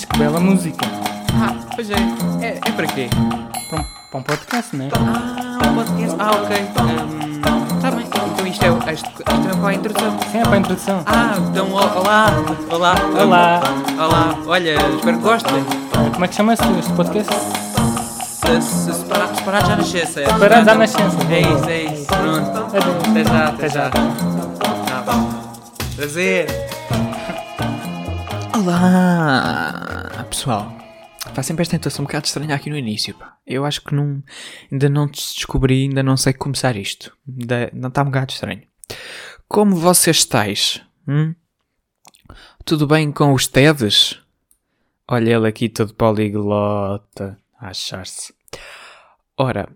Mas que bela música. Ah, pois é. É, é para quê? Para um, para um podcast, não é? Ah, um podcast. Ah, ok. Está bem. Então isto é, isto, isto é para a introdução. Sim, é para a introdução. Ah, então olá. Olá. Olá. Olá. Olha, espero que gostem. Como é que chama-se este podcast? Se, se já nascença. é? Separados à nascença. É isso, é isso. Pronto. Adeus. Até já, até Até já. já. Tá bom. Prazer. Olá, pessoal. Faz sempre esta intuação um bocado estranha aqui no início, pá. Eu acho que não, ainda não descobri, ainda não sei começar isto. Ainda, não está um bocado estranho. Como vocês estáis? Hum? Tudo bem com os TEDs? Olha ele aqui todo poliglota achar-se. Ora,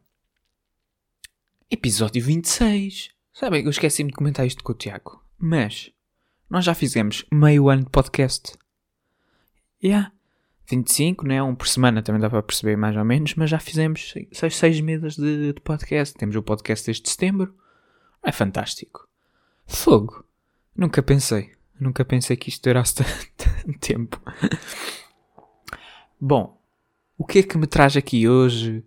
episódio 26. Sabem, eu esqueci-me de comentar isto com o Tiago. Mas, nós já fizemos meio ano de podcast. Yeah. 25, né? Um por semana também dá para perceber mais ou menos, mas já fizemos 6, seis meses de, de podcast. Temos o podcast desde setembro. É fantástico. Fogo. Nunca pensei. Nunca pensei que isto durasse tanto tempo. Bom, o que é que me traz aqui hoje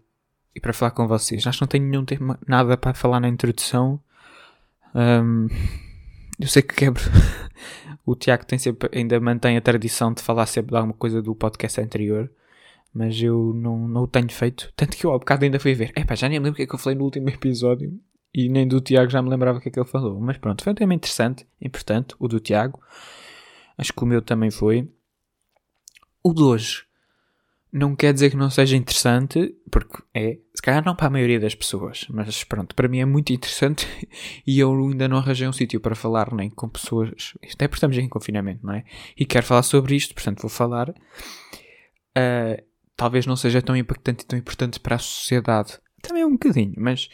e para falar com vocês? Acho que não tenho nenhum tema, nada para falar na introdução. Ahm, eu sei que quebro. O Tiago tem sempre, ainda mantém a tradição de falar sempre de alguma coisa do podcast anterior. Mas eu não, não o tenho feito. Tanto que eu há bocado ainda fui ver. Epá, já nem me lembro o que é que eu falei no último episódio. E nem do Tiago já me lembrava o que é que ele falou. Mas pronto, foi um tema interessante. Importante. O do Tiago. Acho que o meu também foi. O de hoje. Não quer dizer que não seja interessante. Porque é. Se calhar não para a maioria das pessoas. Mas pronto, para mim é muito interessante. E eu ainda não arranjei um sítio para falar nem com pessoas. Até porque estamos em confinamento, não é? E quero falar sobre isto. Portanto, vou falar. Ah, talvez não seja tão impactante e tão importante para a sociedade. Também é um bocadinho, mas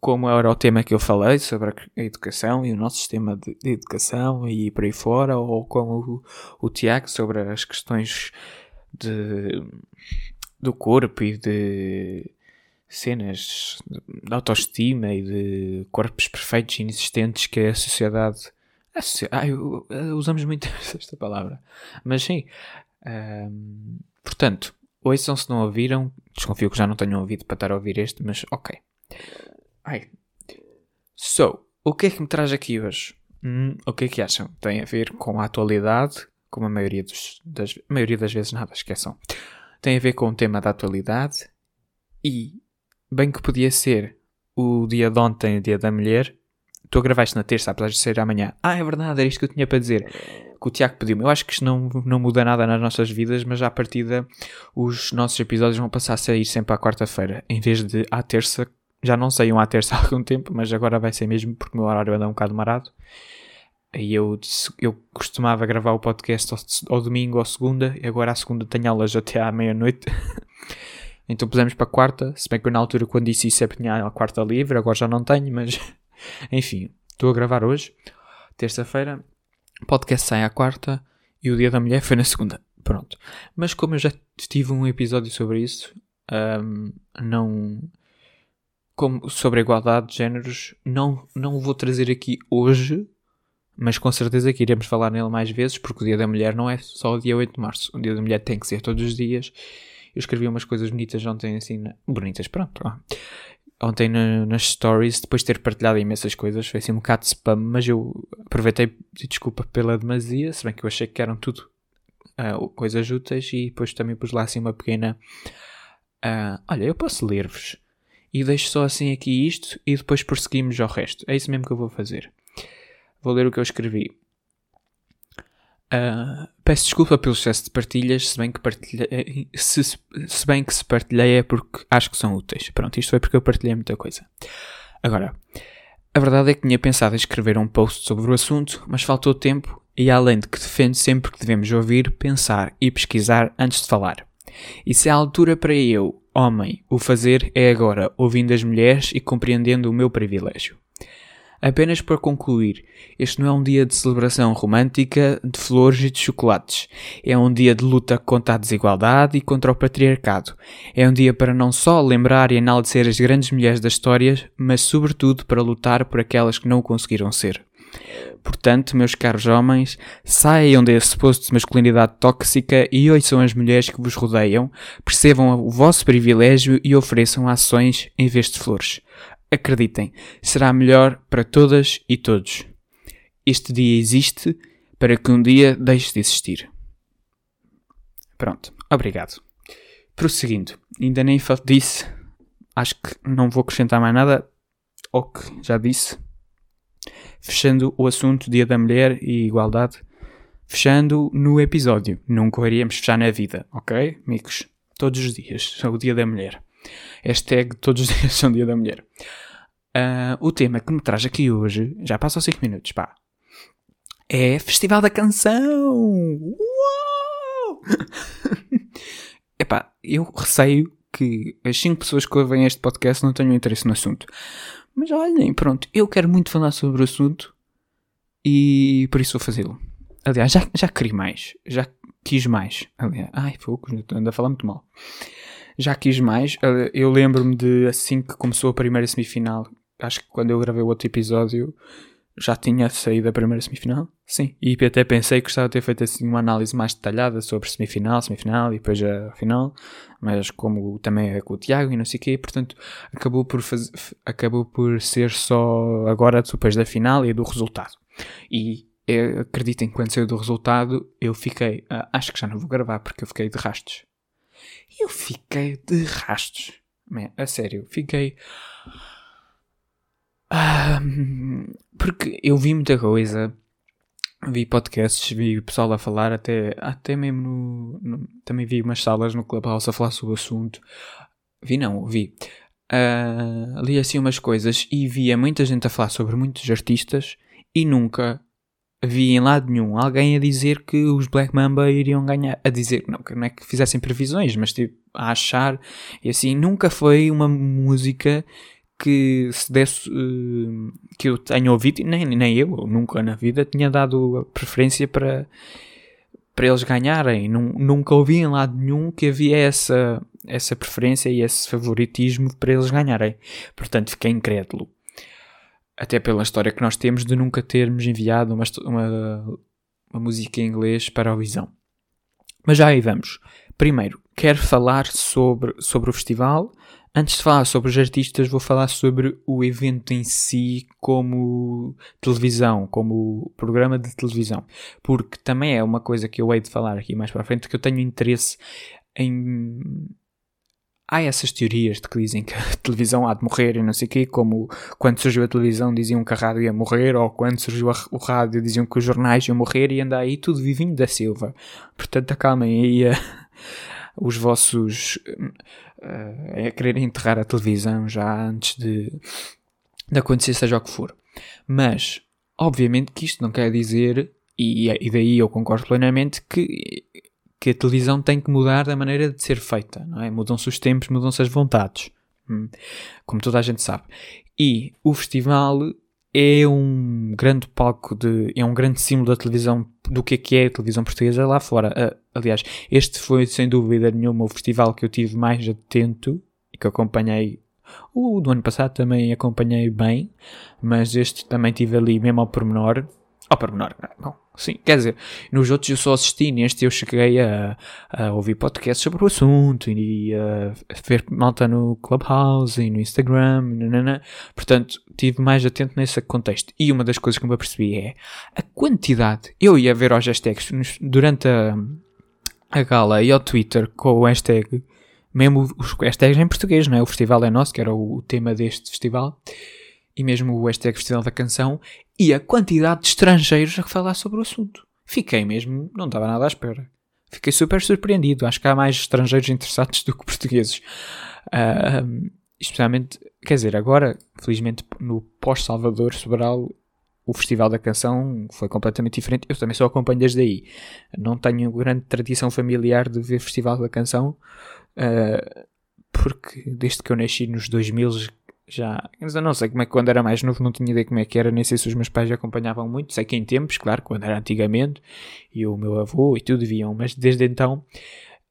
como era o tema que eu falei sobre a educação e o nosso sistema de educação e por aí fora, ou como o, o Tiago sobre as questões de, do corpo e de cenas de autoestima e de corpos perfeitos e inexistentes que a sociedade. A socie- ah, eu- usamos muito esta palavra, mas sim. ahm, portanto, ouçam se não ouviram. Desconfio que já não tenham ouvido para estar a ouvir este, mas ok. Ai. So, o que é que me traz aqui hoje? Hum, o que é que acham? Tem a ver com a atualidade, como a maioria, dos, das, a maioria das vezes nada, esqueçam. Tem a ver com o tema da atualidade e, bem que podia ser o dia de ontem, o dia da mulher. Estou a gravar isto na terça, apesar de ser amanhã. Ah, é verdade, era isto que eu tinha para dizer. Que o Tiago pediu-me. Eu acho que isto não, não muda nada nas nossas vidas, mas à partida os nossos episódios vão passar a sair sempre à quarta-feira, em vez de à terça. Já não saíam à terça há algum tempo, mas agora vai ser mesmo porque o meu horário anda um bocado marado. E eu, eu costumava gravar o podcast ao, ao domingo ou segunda, e agora à segunda tenho aulas até à meia-noite. então pusemos para quarta, se bem que eu na altura quando disse isso sempre tinha a quarta livre, agora já não tenho, mas enfim, estou a gravar hoje, terça-feira, o podcast sai à quarta e o dia da mulher foi na segunda. Pronto. Mas como eu já tive um episódio sobre isso, ahm, não. Como sobre a igualdade de géneros, não, não vou trazer aqui hoje, mas com certeza que iremos falar nele mais vezes, porque o Dia da Mulher não é só o dia 8 de março. O Dia da Mulher tem que ser todos os dias. Eu escrevi umas coisas bonitas ontem, assim, na- bonitas, pronto. Ontem na- nas stories, depois de ter partilhado imensas coisas, foi assim um bocado de spam, mas eu aproveitei desculpa pela demasia, se bem que eu achei que eram tudo ah, coisas úteis e depois também pus lá assim uma pequena. ah, olha, eu posso ler-vos e deixo só assim aqui isto e depois prosseguimos ao resto. É isso mesmo que eu vou fazer. Vou ler o que eu escrevi. Ah, peço desculpa pelo excesso de partilhas, se bem que partilhei, se, se bem que se partilhei é porque acho que são úteis. Pronto, isto foi porque eu partilhei muita coisa. Agora, a verdade é que tinha pensado em escrever um post sobre o assunto, mas faltou tempo e além de que defendo sempre que devemos ouvir, pensar e pesquisar antes de falar. E se há altura para eu, homem, o fazer é agora, ouvindo as mulheres e compreendendo o meu privilégio. Apenas para concluir, este não é um dia de celebração romântica, de flores e de chocolates. É um dia de luta contra a desigualdade e contra o patriarcado. É um dia para não só lembrar e enaltecer as grandes mulheres da história, mas sobretudo para lutar por aquelas que não o conseguiram ser. Portanto, meus caros homens, saiam desse posto de masculinidade tóxica e ouçam as mulheres que vos rodeiam, percebam o vosso privilégio e ofereçam ações em vez de flores. Acreditem, será melhor para todas e todos. Este dia existe para que um dia deixe de existir. Pronto, obrigado. Prosseguindo, ainda nem disse, acho que não vou acrescentar mais nada ao que já disse. Fechando o assunto Dia da Mulher e Igualdade, fechando no episódio. Nunca iríamos fechar na vida, ok, amigos? Todos os dias são o Dia da Mulher. Hashtag todos os dias são Dia da Mulher. Uh, o tema que me traz aqui hoje, já passam 5 minutos, pá, é Festival da Canção! Uou! Epá, eu receio que as 5 pessoas que ouvem este podcast não tenham interesse no assunto. Mas olhem, pronto, eu quero muito falar sobre o assunto e por isso vou fazê-lo. Aliás, já, já queria mais, já quis mais. Aliás, ai, fogo, ando a falar muito mal. Já quis mais. Eu lembro-me de assim que começou a primeira semifinal, acho que quando eu gravei o outro episódio, já tinha saído a primeira semifinal? Sim. E até pensei que gostava de ter feito assim uma análise mais detalhada sobre semifinal, semifinal e depois a final, mas como também é com o Tiago e não sei o quê, portanto acabou por, fazer, acabou por ser só agora depois da final e do resultado. E eu, acreditem quando saiu do resultado eu fiquei, ah, acho que já não vou gravar porque eu fiquei de rastos. Eu fiquei de rastos. Man, a sério, fiquei porque eu vi muita coisa, vi podcasts, vi o pessoal a falar, até, até mesmo no, no, Também vi umas salas no Clubhouse a falar sobre o assunto. Vi não, vi. Uh, li assim umas coisas e via muita gente a falar sobre muitos artistas e nunca vi em lado nenhum alguém a dizer que os Black Mamba iriam ganhar. A dizer, não, não é que fizessem previsões, mas tipo, a achar. E assim, nunca foi uma música que se desse uh, que eu tenha ouvido, nem, nem eu, nunca na vida tinha dado preferência para, para eles ganharem. Nunca ouvi em lado nenhum que havia essa, essa preferência e esse favoritismo para eles ganharem. Portanto, fiquei incrédulo. Até pela história que nós temos de nunca termos enviado uma, uma, uma música em inglês para a visão. Mas já aí vamos. Primeiro, quero falar sobre, sobre o festival Antes de falar sobre os artistas, vou falar sobre o evento em si como televisão, como programa de televisão. Porque também é uma coisa que eu hei de falar aqui mais para frente, que eu tenho interesse em. Há essas teorias de que dizem que a televisão há de morrer e não sei o quê, como quando surgiu a televisão diziam que a rádio ia morrer, ou quando surgiu a, o rádio diziam que os jornais iam morrer e anda aí tudo vivinho da Silva. Portanto, acalmem aí os vossos uh, a querer enterrar a televisão já antes de, de acontecer seja o que for. Mas, obviamente que isto não quer dizer, e, e daí eu concordo plenamente, que, que a televisão tem que mudar da maneira de ser feita, não é? Mudam-se os tempos, mudam-se as vontades, hum, como toda a gente sabe. E o festival é um grande palco de. é um grande símbolo da televisão, do que é que é a televisão portuguesa lá fora. Uh, aliás, este foi sem dúvida nenhuma o festival que eu tive mais atento e que acompanhei. O do ano passado também acompanhei bem, mas este também tive ali mesmo ao pormenor. Ao pormenor, não, sim, quer dizer, nos outros eu só assisti, neste eu cheguei a, a ouvir podcasts sobre o assunto e a, ver malta no Clubhouse e no Instagram, nanana. portanto, tive mais atento nesse contexto. E uma das coisas que me apercebi é a quantidade. Eu ia ver aos hashtags durante a, a gala e ao Twitter com o hashtag, mesmo os hashtags em português, não é? O festival é nosso, que era o, o tema deste festival e mesmo o hashtag Festival da Canção, e a quantidade de estrangeiros a falar sobre o assunto. Fiquei mesmo, não estava nada à espera. Fiquei super surpreendido. Acho que há mais estrangeiros interessados do que portugueses. Uh, especialmente, quer dizer, agora, felizmente, no pós-Salvador Sobral, o Festival da Canção foi completamente diferente. Eu também só acompanho desde aí. Não tenho grande tradição familiar de ver Festival da Canção, uh, porque desde que eu nasci nos 2000 já. Eu não sei como é que quando era mais novo não tinha ideia como é que era, nem sei se os meus pais acompanhavam muito. Sei que em tempos, claro, quando era antigamente, e o meu avô e tudo viam, mas desde então.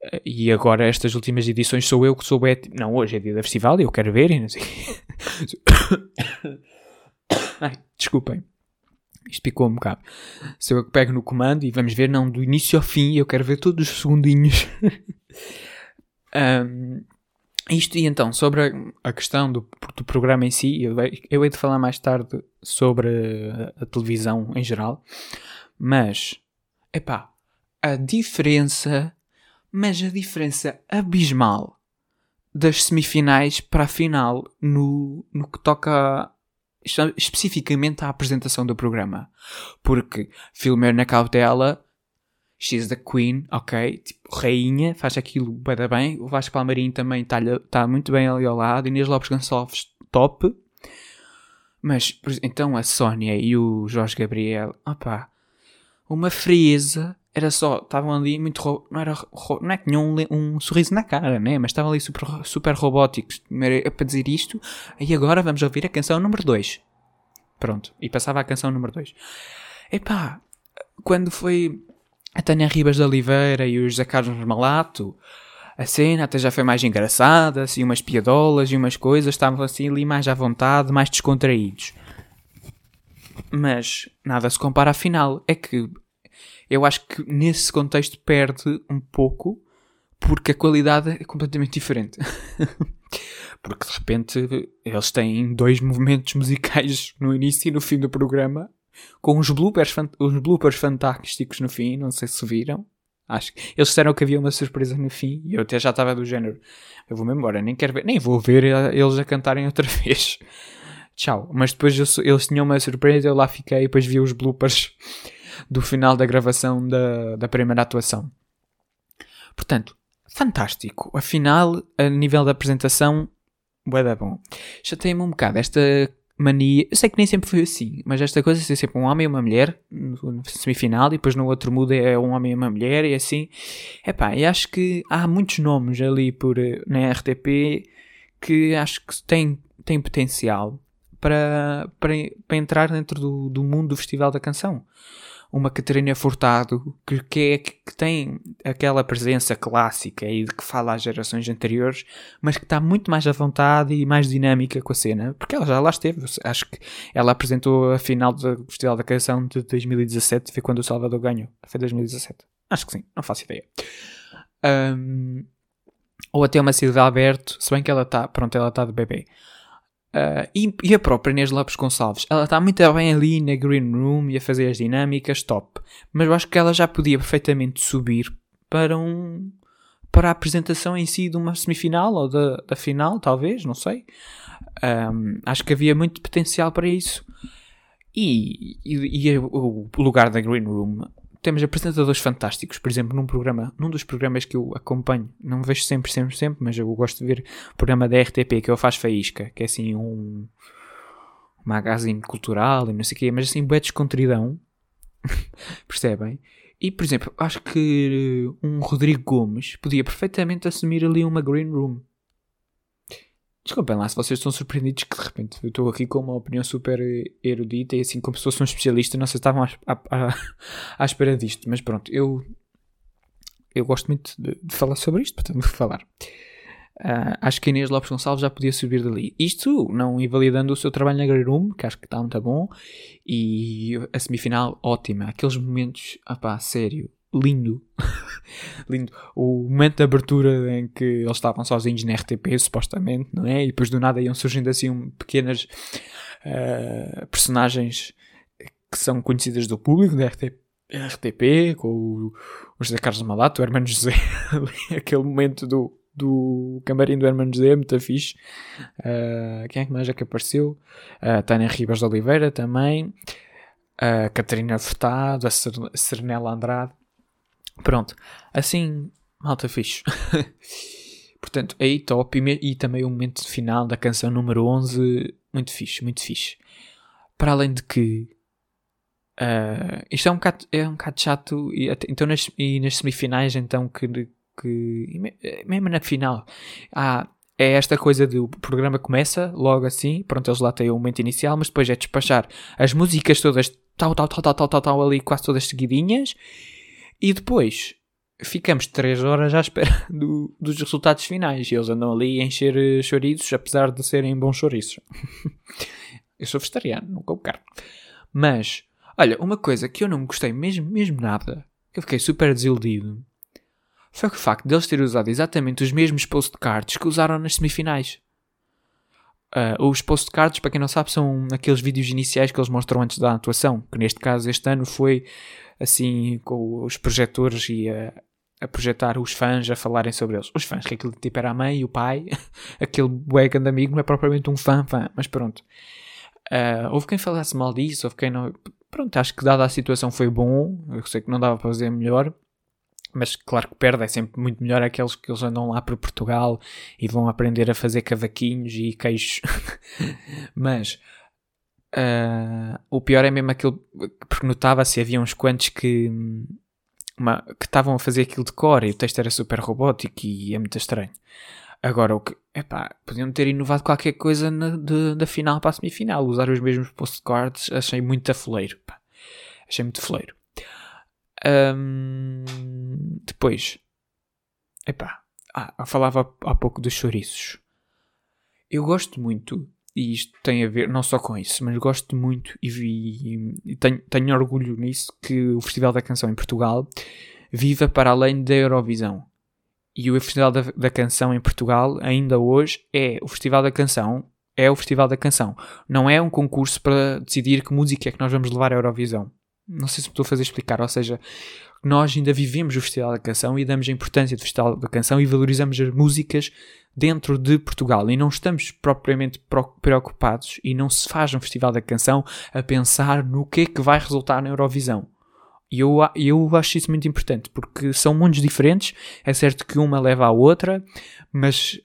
Eh, e agora, estas últimas edições, sou eu que sou é, Não, hoje é dia da festival e eu quero ver e não sei. Ai, desculpem. Isto picou um bocado. Se eu pego no comando e vamos ver, não, do início ao fim, eu quero ver todos os segundinhos. um, isto e então, sobre a, a questão do, do, programa em si, eu, eu hei de falar mais tarde sobre a, a televisão em geral, mas, epá, a diferença, mas a diferença abismal das semifinais para a final no, no que toca especificamente à apresentação do programa. Porque Filmer na cautela, she's the queen, ok, tipo, rainha, faz aquilo bem, bem. O Vasco Palmarinho também está tá muito bem ali ao lado. Inês Lopes Gonçalves, top. Mas, então a Sónia e o Jorge Gabriel, opá, uma frieza era só, estavam ali muito, não era, não é que tinham um, um, sorriso na cara, né? Mas estavam ali super, super robóticos. Era para dizer isto, e agora vamos ouvir a canção número 2. Pronto, e passava a canção número 2. Epá, quando foi a Tânia Ribas de Oliveira e o José Carlos Malato, a cena até já foi mais engraçada, assim, umas piadolas e umas coisas, estavam assim ali mais à vontade, mais descontraídos. Mas nada se compara à final. É que eu acho que nesse contexto perde um pouco porque a qualidade é completamente diferente. porque de repente eles têm dois movimentos musicais no início e no fim do programa com uns bloopers, uns bloopers fantásticos no fim, não sei se viram. Acho que eles disseram que havia uma surpresa no fim e eu até já estava do género. Eu vou-me embora, nem quero ver, nem vou ver eles a cantarem outra vez. Tchau. Mas depois eu, eles tinham uma surpresa, eu lá fiquei e depois vi os bloopers do final da gravação da, da primeira atuação. Portanto, fantástico. Afinal, a nível da apresentação, bué da bom. Chateei-me um bocado esta mania. Eu sei que nem sempre foi assim, mas esta coisa ser sempre um homem e uma mulher no semifinal e depois no outro muda é um homem e uma mulher e assim. Epá, e acho que há muitos nomes ali por, na RTP que acho que têm, têm potencial para, para, para entrar dentro do, do mundo do Festival da Canção uma Catarina Furtado que, que, é, que tem aquela presença clássica e de que fala às gerações anteriores, mas que está muito mais à vontade e mais dinâmica com a cena, porque ela já lá esteve. Acho que ela apresentou a final do Festival da Canção de 2017, foi quando o Salvador ganhou. Foi 2017. Acho que sim, não faço ideia. Um, ou até uma Silvia Alberto, se bem que ela está, pronto, ela está de bebê. Uh, e, e, a própria Inês Lopes Gonçalves, ela está muito bem ali na Green Room e a fazer as dinâmicas, top. Mas eu acho que ela já podia perfeitamente subir para um para a apresentação em si de uma semifinal ou da, da final, talvez, não sei. Um, acho que havia muito potencial para isso. E, e, e, o lugar da Green Room temos apresentadores fantásticos, por exemplo, num programa, num dos programas que eu acompanho, não vejo sempre, sempre, sempre, mas eu gosto de ver o programa da RTP, que é o Faz Faísca, que é assim um, magazine cultural e não sei o quê, mas assim, bué descontridão, percebem? E, por exemplo, acho que um Rodrigo Gomes podia perfeitamente assumir ali uma green room. Desculpem lá se vocês estão surpreendidos que de repente eu estou aqui com uma opinião super erudita e assim como se fosse um especialista, não sei se estavam à, à, à espera disto, mas pronto, eu, eu gosto muito de, de falar sobre isto, portanto vou falar. Uh, acho que Inês Lopes Gonçalves já podia subir dali. Isto não invalidando o seu trabalho na Grey que acho que está muito bom, e a semifinal ótima. Aqueles momentos, ah pá, sério, lindo. lindo. O momento de abertura em que eles estavam sozinhos na RTP, supostamente, não é? E depois do nada iam surgindo assim pequenas uh, personagens que são conhecidas do público da RTP. RTP, com o, o José Carlos Malato, o Hermano José, aquele momento do, do camarim do Hermano José, muito fixe. Uh, quem é que mais é que apareceu? Uh, Tânia Ribas de Oliveira também. Uh, Catarina Furtado, a Serenela Andrade. Pronto. Assim, malta fixe. Portanto, aí top. E, e, também o momento final da canção número 11. Muito fixe, muito fixe. Para além de que. Uh, isto é um bocado, é um bocado chato. E, então, nas, e nas semifinais, então, que. que mesmo na final. Há, é esta coisa do programa começa logo assim. Pronto, eles lá têm o momento inicial, mas depois é despachar as músicas todas. Tal, tal, tal, tal, tal, tal ali, quase todas seguidinhas e depois ficamos 3 horas à espera do, dos resultados finais. E eles andam ali a encher eh, chouriços, apesar de serem bons chouriços. Eu sou vegetariano, não como carne. Mas Olha, uma coisa que eu não gostei mesmo, mesmo nada, que eu fiquei super desiludido, foi o facto deles terem usado exatamente os mesmos postcards que usaram nas semifinais. Uh, os postcards, para quem não sabe, são aqueles vídeos iniciais que eles mostram antes da atuação, que neste caso este ano foi assim com os projetores e a, a projetar os fãs a falarem sobre eles. Os fãs, que aquilo tipo era a mãe e o pai, aquele wagon de amigo não é propriamente um fã, fã, mas pronto. Uh, houve quem falasse mal disso, houve quem não. Pronto, acho que dada a situação foi bom. Eu sei que não dava para fazer melhor, mas claro que perde, é sempre muito melhor aqueles que eles andam lá para Portugal e vão aprender a fazer cavaquinhos e queijos. mas uh, o pior é mesmo aquele. Porque notava-se, havia uns quantos que. Uma, que estavam a fazer aquilo de cor e o texto era super robótico e é muito estranho. Agora, o que. Epá, podiam ter inovado qualquer coisa na, de, da final para a semifinal. Usar os mesmos postcards, achei muito afoleiro. Achei muito foleiro. Um, depois, epá, ah, falava há pouco dos chouriços. Eu gosto muito, e isto tem a ver não só com isso, mas gosto muito e, vi, e tenho, tenho orgulho nisso que o Festival da Canção em Portugal viva para além da Eurovisão. E o Festival da, da Canção em Portugal, ainda hoje, é o Festival da Canção, é o Festival da Canção. Não é um concurso para decidir que música é que nós vamos levar à Eurovisão não sei se estou a fazer explicar, ou seja, nós ainda vivemos o Festival da Canção e damos a importância do Festival da Canção e valorizamos as músicas dentro de Portugal e não estamos propriamente preocupados e não se faz um Festival da Canção a pensar no que é que vai resultar na Eurovisão. E eu, eu acho isso muito importante, porque são mundos diferentes, é certo que uma leva à outra, mas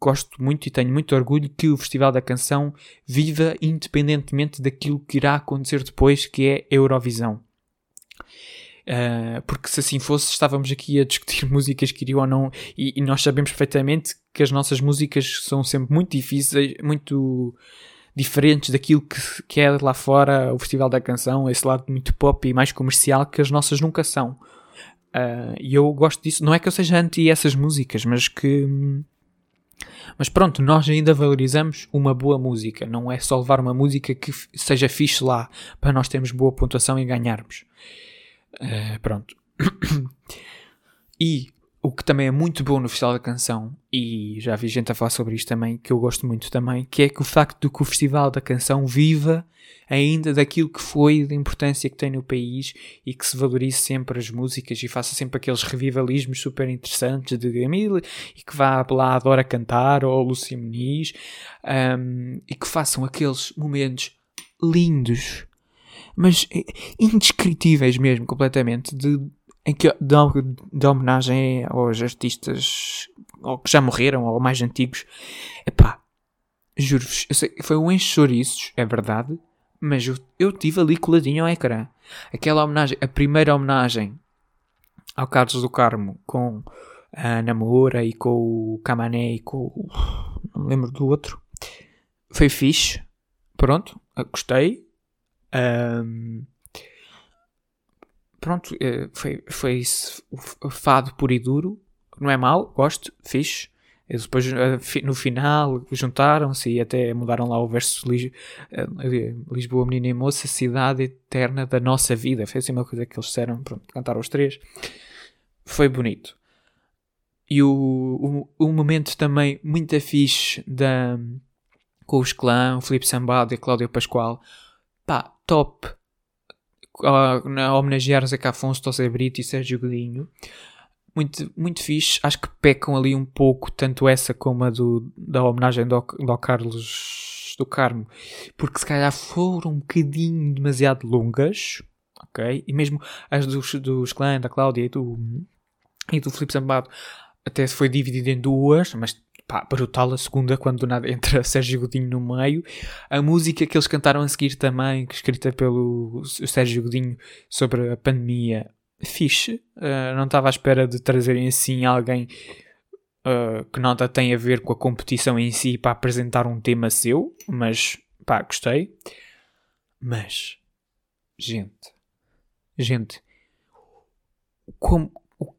gosto muito e tenho muito orgulho que o Festival da Canção viva independentemente daquilo que irá acontecer depois, que é Eurovisão. Uh, porque se assim fosse, estávamos aqui a discutir músicas que iriam ou não, e, e nós sabemos perfeitamente que as nossas músicas são sempre muito difíceis, muito diferentes daquilo que, que é lá fora o Festival da Canção, esse lado muito pop e mais comercial que as nossas nunca são. Uh, e eu gosto disso. Não é que eu seja anti essas músicas, mas que. Mas pronto, nós ainda valorizamos uma boa música. Não é só levar uma música que seja fixe lá para nós termos boa pontuação e ganharmos. Uh, pronto. e o que também é muito bom no Festival da Canção, e já vi gente a falar sobre isto também, que eu gosto muito também, que é que o facto de que o Festival da Canção viva ainda daquilo que foi, da importância que tem no país e que se valorize sempre as músicas e faça sempre aqueles revivalismos super interessantes de Gamil e que vá lá adora cantar ou Lúcia Muniz um, e que façam aqueles momentos lindos mas indescritíveis mesmo completamente de em que dá homenagem aos artistas ou que já morreram ou mais antigos. Epá, juro-vos, foi um enxoriços, é verdade, mas eu, eu tive ali coladinho ao ecrã. Aquela homenagem, a primeira homenagem ao Carlos do Carmo com a Ana Moura e com o Camané e com o. Não me lembro do outro. Foi fixe. Pronto, gostei. Um, pronto, eh, foi, foi isso, fado puro e duro. Não é mau, gosto, fixe. E depois eh, no final juntaram-se e até mudaram lá o verso eh, Lisboa, menina e moça, cidade eterna da nossa vida. Foi assim uma coisa que eles disseram, pronto, cantaram os três. Foi bonito. E o, o, o momento também muito fixe da, com os clãs, o Felipe Sambado e a Cláudia Pascoal. Pá, top a homenagear Zeca Afonso, José Brito e Sérgio Godinho. Muito, muito fixe. Acho que pecam ali um pouco, tanto essa como a do, da homenagem do, do Carlos do Carmo, porque se calhar foram um bocadinho demasiado longas, ok? E mesmo as dos, dos clãs, da Cláudia e do, e do Filipe Zambado até foi dividida em duas, mas pá, brutal a segunda, quando do nada entra Sérgio Godinho no meio. A música que eles cantaram a seguir também, escrita pelo Sérgio Godinho sobre a pandemia, fixe. Uh, não estava à espera de trazerem assim alguém uh, que nada tem a ver com a competição em si para apresentar um tema seu, mas pá, gostei. Mas, gente, gente, como,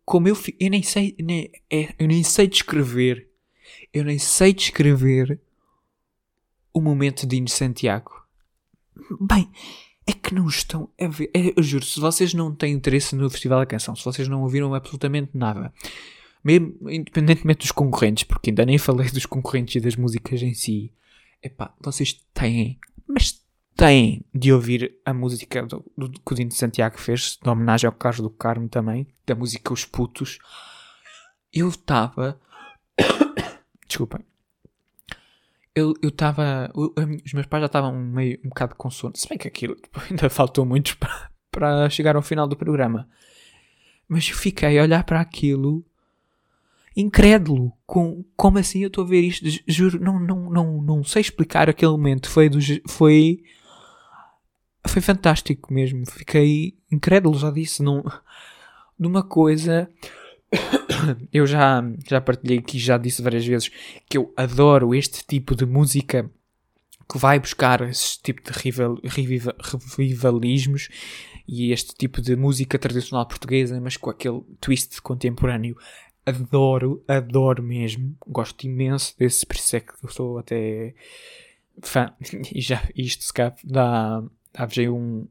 como eu, eu nem sei, nem, é, eu nem sei descrever eu nem sei descrever o momento de Inês Santiago. Bem, é que não estão a ver. É, eu juro, se vocês não têm interesse no Festival da Canção, se vocês não ouviram absolutamente nada, mesmo independentemente dos concorrentes, porque ainda nem falei dos concorrentes e das músicas em si, epá, vocês têm, mas têm de ouvir a música do, do, que o Dino Santiago fez, de homenagem ao Carlos do Carmo também, da música Os Putos. Eu estava. Desculpem. Eu estava. Os meus pais já estavam meio um bocado com sono. Se bem que aquilo ainda faltou muito para, para chegar ao final do programa. Mas eu fiquei a olhar para aquilo incrédulo. Com, como assim eu estou a ver isto? Juro, não, não, não, não sei explicar aquele momento. Foi, do, foi, foi fantástico mesmo. Fiquei incrédulo, já disse. Não, de uma coisa. eu já, já partilhei aqui, já disse várias vezes que eu adoro este tipo de música que vai buscar esse tipo de rival, rival, revivalismos e este tipo de música tradicional portuguesa, mas com aquele twist contemporâneo adoro, adoro mesmo. Gosto imenso desse, por isso é que eu sou até fã. E já isto se calhar dá, dá um,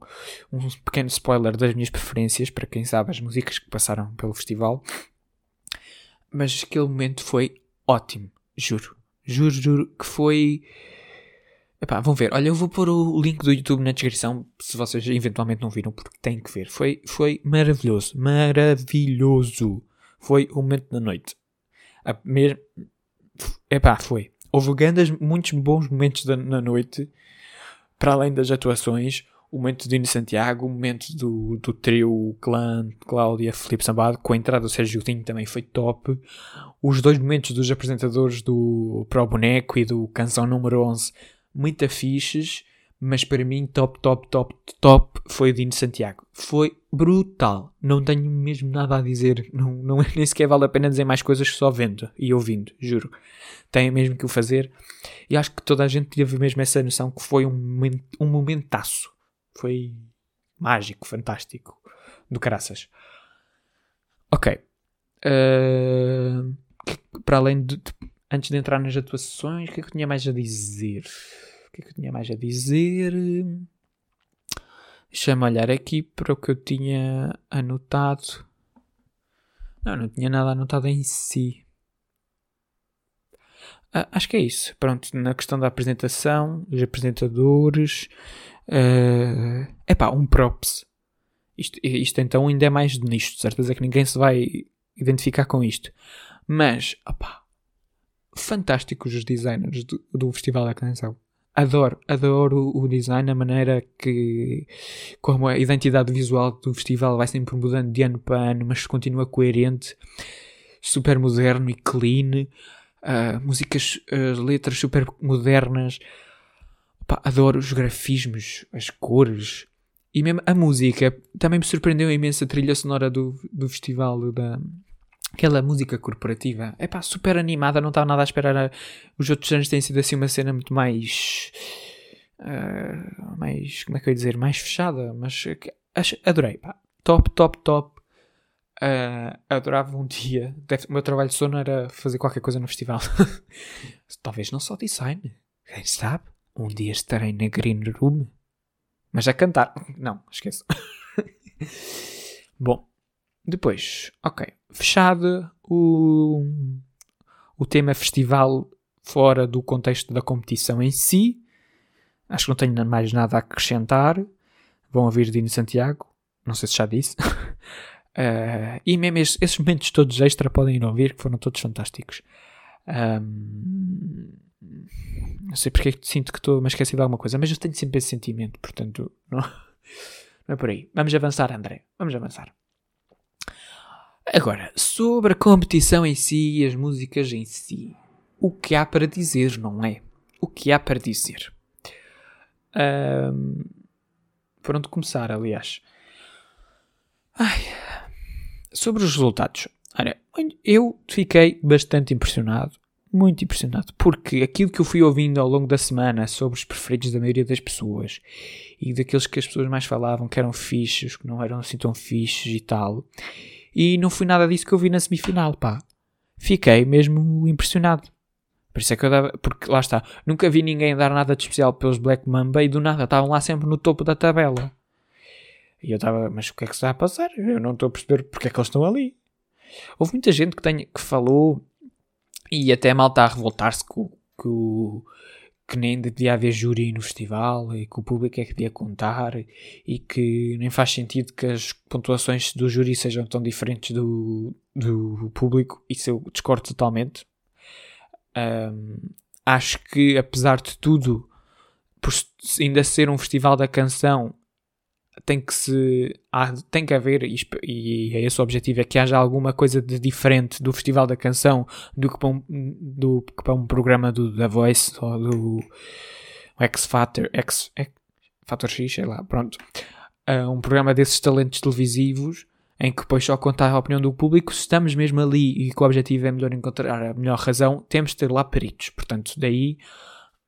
um pequeno spoiler das minhas preferências para quem sabe as músicas que passaram pelo festival. Mas aquele momento foi ótimo, juro. Juro, juro que foi. Epá, vão ver. Olha, eu vou pôr o link do YouTube na descrição se vocês eventualmente não viram, porque têm que ver. Foi, foi maravilhoso. Maravilhoso foi o momento da noite. A mesmo... Epá, foi. Houve grandes, muitos bons momentos da, na noite, para além das atuações. O momento de Dino Santiago, o momento do, do trio Clã, Cláudia, Felipe Sambado, com a entrada do Sérgio Godinho também foi top. Os dois momentos dos apresentadores do Pro Boneco e do Canção Número 11, muito afixes mas para mim, top, top, top, top foi o Dino Santiago. Foi brutal. Não tenho mesmo nada a dizer. Não, não, nem sequer vale a pena dizer mais coisas só vendo e ouvindo, juro. Tenho mesmo que o fazer. E acho que toda a gente teve mesmo essa noção que foi um, um momentaço. Foi mágico, fantástico. Do caraças. Ok. Uh, para além de, de, Antes de entrar nas atuações, o que é que eu tinha mais a dizer? O que é que eu tinha mais a dizer? Deixa-me olhar aqui para o que eu tinha anotado. Não, não tinha nada anotado em si. Ah, acho que é isso. Pronto, na questão da apresentação, os apresentadores. É uh, epá, um props. Isto, isto então ainda é mais de nicho, certeza que ninguém se vai identificar com isto. Mas, opá, fantásticos os designers do, do Festival da Canção adoro, adoro o design, a maneira que, como a identidade visual do festival vai sempre mudando de ano para ano, mas continua coerente, super moderno e clean, uh, músicas, uh, letras super modernas, adoro os grafismos, as cores. E mesmo a música também me surpreendeu imenso a trilha sonora do, do festival da, aquela música corporativa, é pá, super animada, não estava nada a esperar. Os outros anos têm sido assim uma cena muito mais. Uh, mais. Como é que eu ia dizer? Mais fechada, mas adorei, pá. Top, top, top. Uh, adorava um dia. Deve, o meu trabalho de sono era fazer qualquer coisa no festival. Talvez não só design. Quem sabe? Um dia estarei na Green Room. Mas a cantar. Não, esqueço. Bom, depois, ok, fechado o, o tema festival fora do contexto da competição em si. Acho que não tenho mais nada a acrescentar. Vão ouvir Dino Santiago, não sei se já disse. uh, e mesmo esses, esses, momentos todos extra podem ir ouvir, que foram todos fantásticos. Um, não sei porque é sinto que estou a esquecer de alguma coisa, mas eu tenho sempre esse sentimento, portanto, não, não é por aí. Vamos avançar, André. Vamos avançar. Agora, sobre a competição em si e as músicas em si, o que há para dizer, não é? O que há para dizer? Um, por onde começar, aliás? Ai, sobre os resultados. Olha, eu fiquei bastante impressionado, muito impressionado, porque aquilo que eu fui ouvindo ao longo da semana sobre os preferidos da maioria das pessoas e daqueles que as pessoas mais falavam que eram fixos, que não eram assim tão fixos e tal, e não foi nada disso que eu vi na semifinal, pá. Fiquei mesmo impressionado. Por isso é que eu dava. Porque lá está. Nunca vi ninguém dar nada de especial pelos Black Mamba e do nada estavam lá sempre no topo da tabela. E eu estava, mas o que é que se está a passar? Eu não estou a perceber porque é que eles estão ali. Houve muita gente que, tem, que falou e até mal está a revoltar-se que, que, que nem devia haver júri no festival e que o público é que devia contar e que nem faz sentido que as pontuações do júri sejam tão diferentes do, do público. Isso eu discordo totalmente. Um, acho que, apesar de tudo, por ainda ser um festival da canção, tem que se há, tem que haver e, é esse o objetivo é que haja alguma coisa de diferente do Festival da Canção do que para um, do, para um programa do The Voice ou do X Factor X, X Factor X, sei lá, pronto uh, um programa desses talentos televisivos em que depois só contar a opinião do público, se estamos mesmo ali e que o objetivo é melhor encontrar a melhor razão, temos de ter lá peritos. Portanto, daí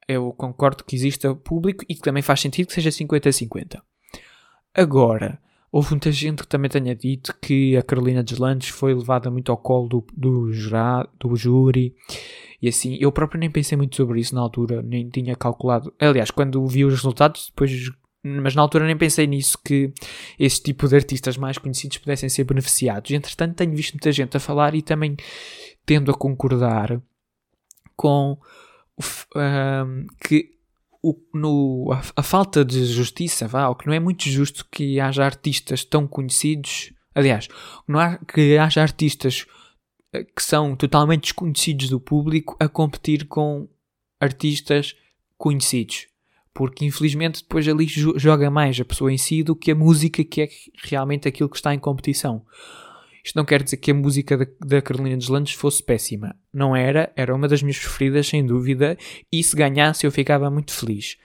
eu concordo que exista público e que também faz sentido que seja 50-50. Agora, houve muita gente que também tenha dito que a Carolina Deslandes foi levada muito ao colo do, do, do júri e assim. Eu próprio nem pensei muito sobre isso na altura, nem tinha calculado. Aliás, quando vi os resultados, depois mas na altura nem pensei nisso que esse tipo de artistas mais conhecidos pudessem ser beneficiados. Entretanto, tenho visto muita gente a falar e também tendo a concordar com um, que o, no, a, a, falta de justiça, vá, o que não é muito justo que haja artistas tão conhecidos, aliás, não há, que haja artistas eh, que são totalmente desconhecidos do público a competir com artistas conhecidos porque infelizmente depois ali joga mais a pessoa em si do que a música que é realmente aquilo que está em competição. Isto não quer dizer que a música da, da Carolina dos Landes fosse péssima. Não era, era uma das minhas preferidas, sem dúvida, e se ganhasse eu ficava muito feliz.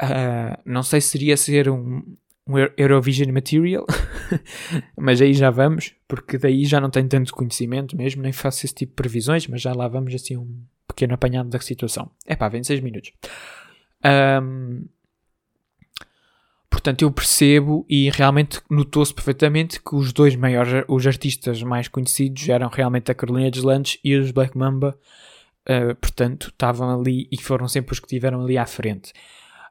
Uh, não sei se seria ser um, um Eurovision Material, mas aí já vamos, porque daí já não tenho tanto conhecimento mesmo, nem faço esse tipo de previsões, mas já lá vamos assim um pequeno apanhado da situação. É pá, vem 6 minutos. Um, portanto, eu percebo e realmente notou-se perfeitamente que os dois maiores, os artistas mais conhecidos eram realmente a Carolina Deslandes e os Black Mamba. Uh, portanto, estavam ali e foram sempre os que estiveram ali à frente.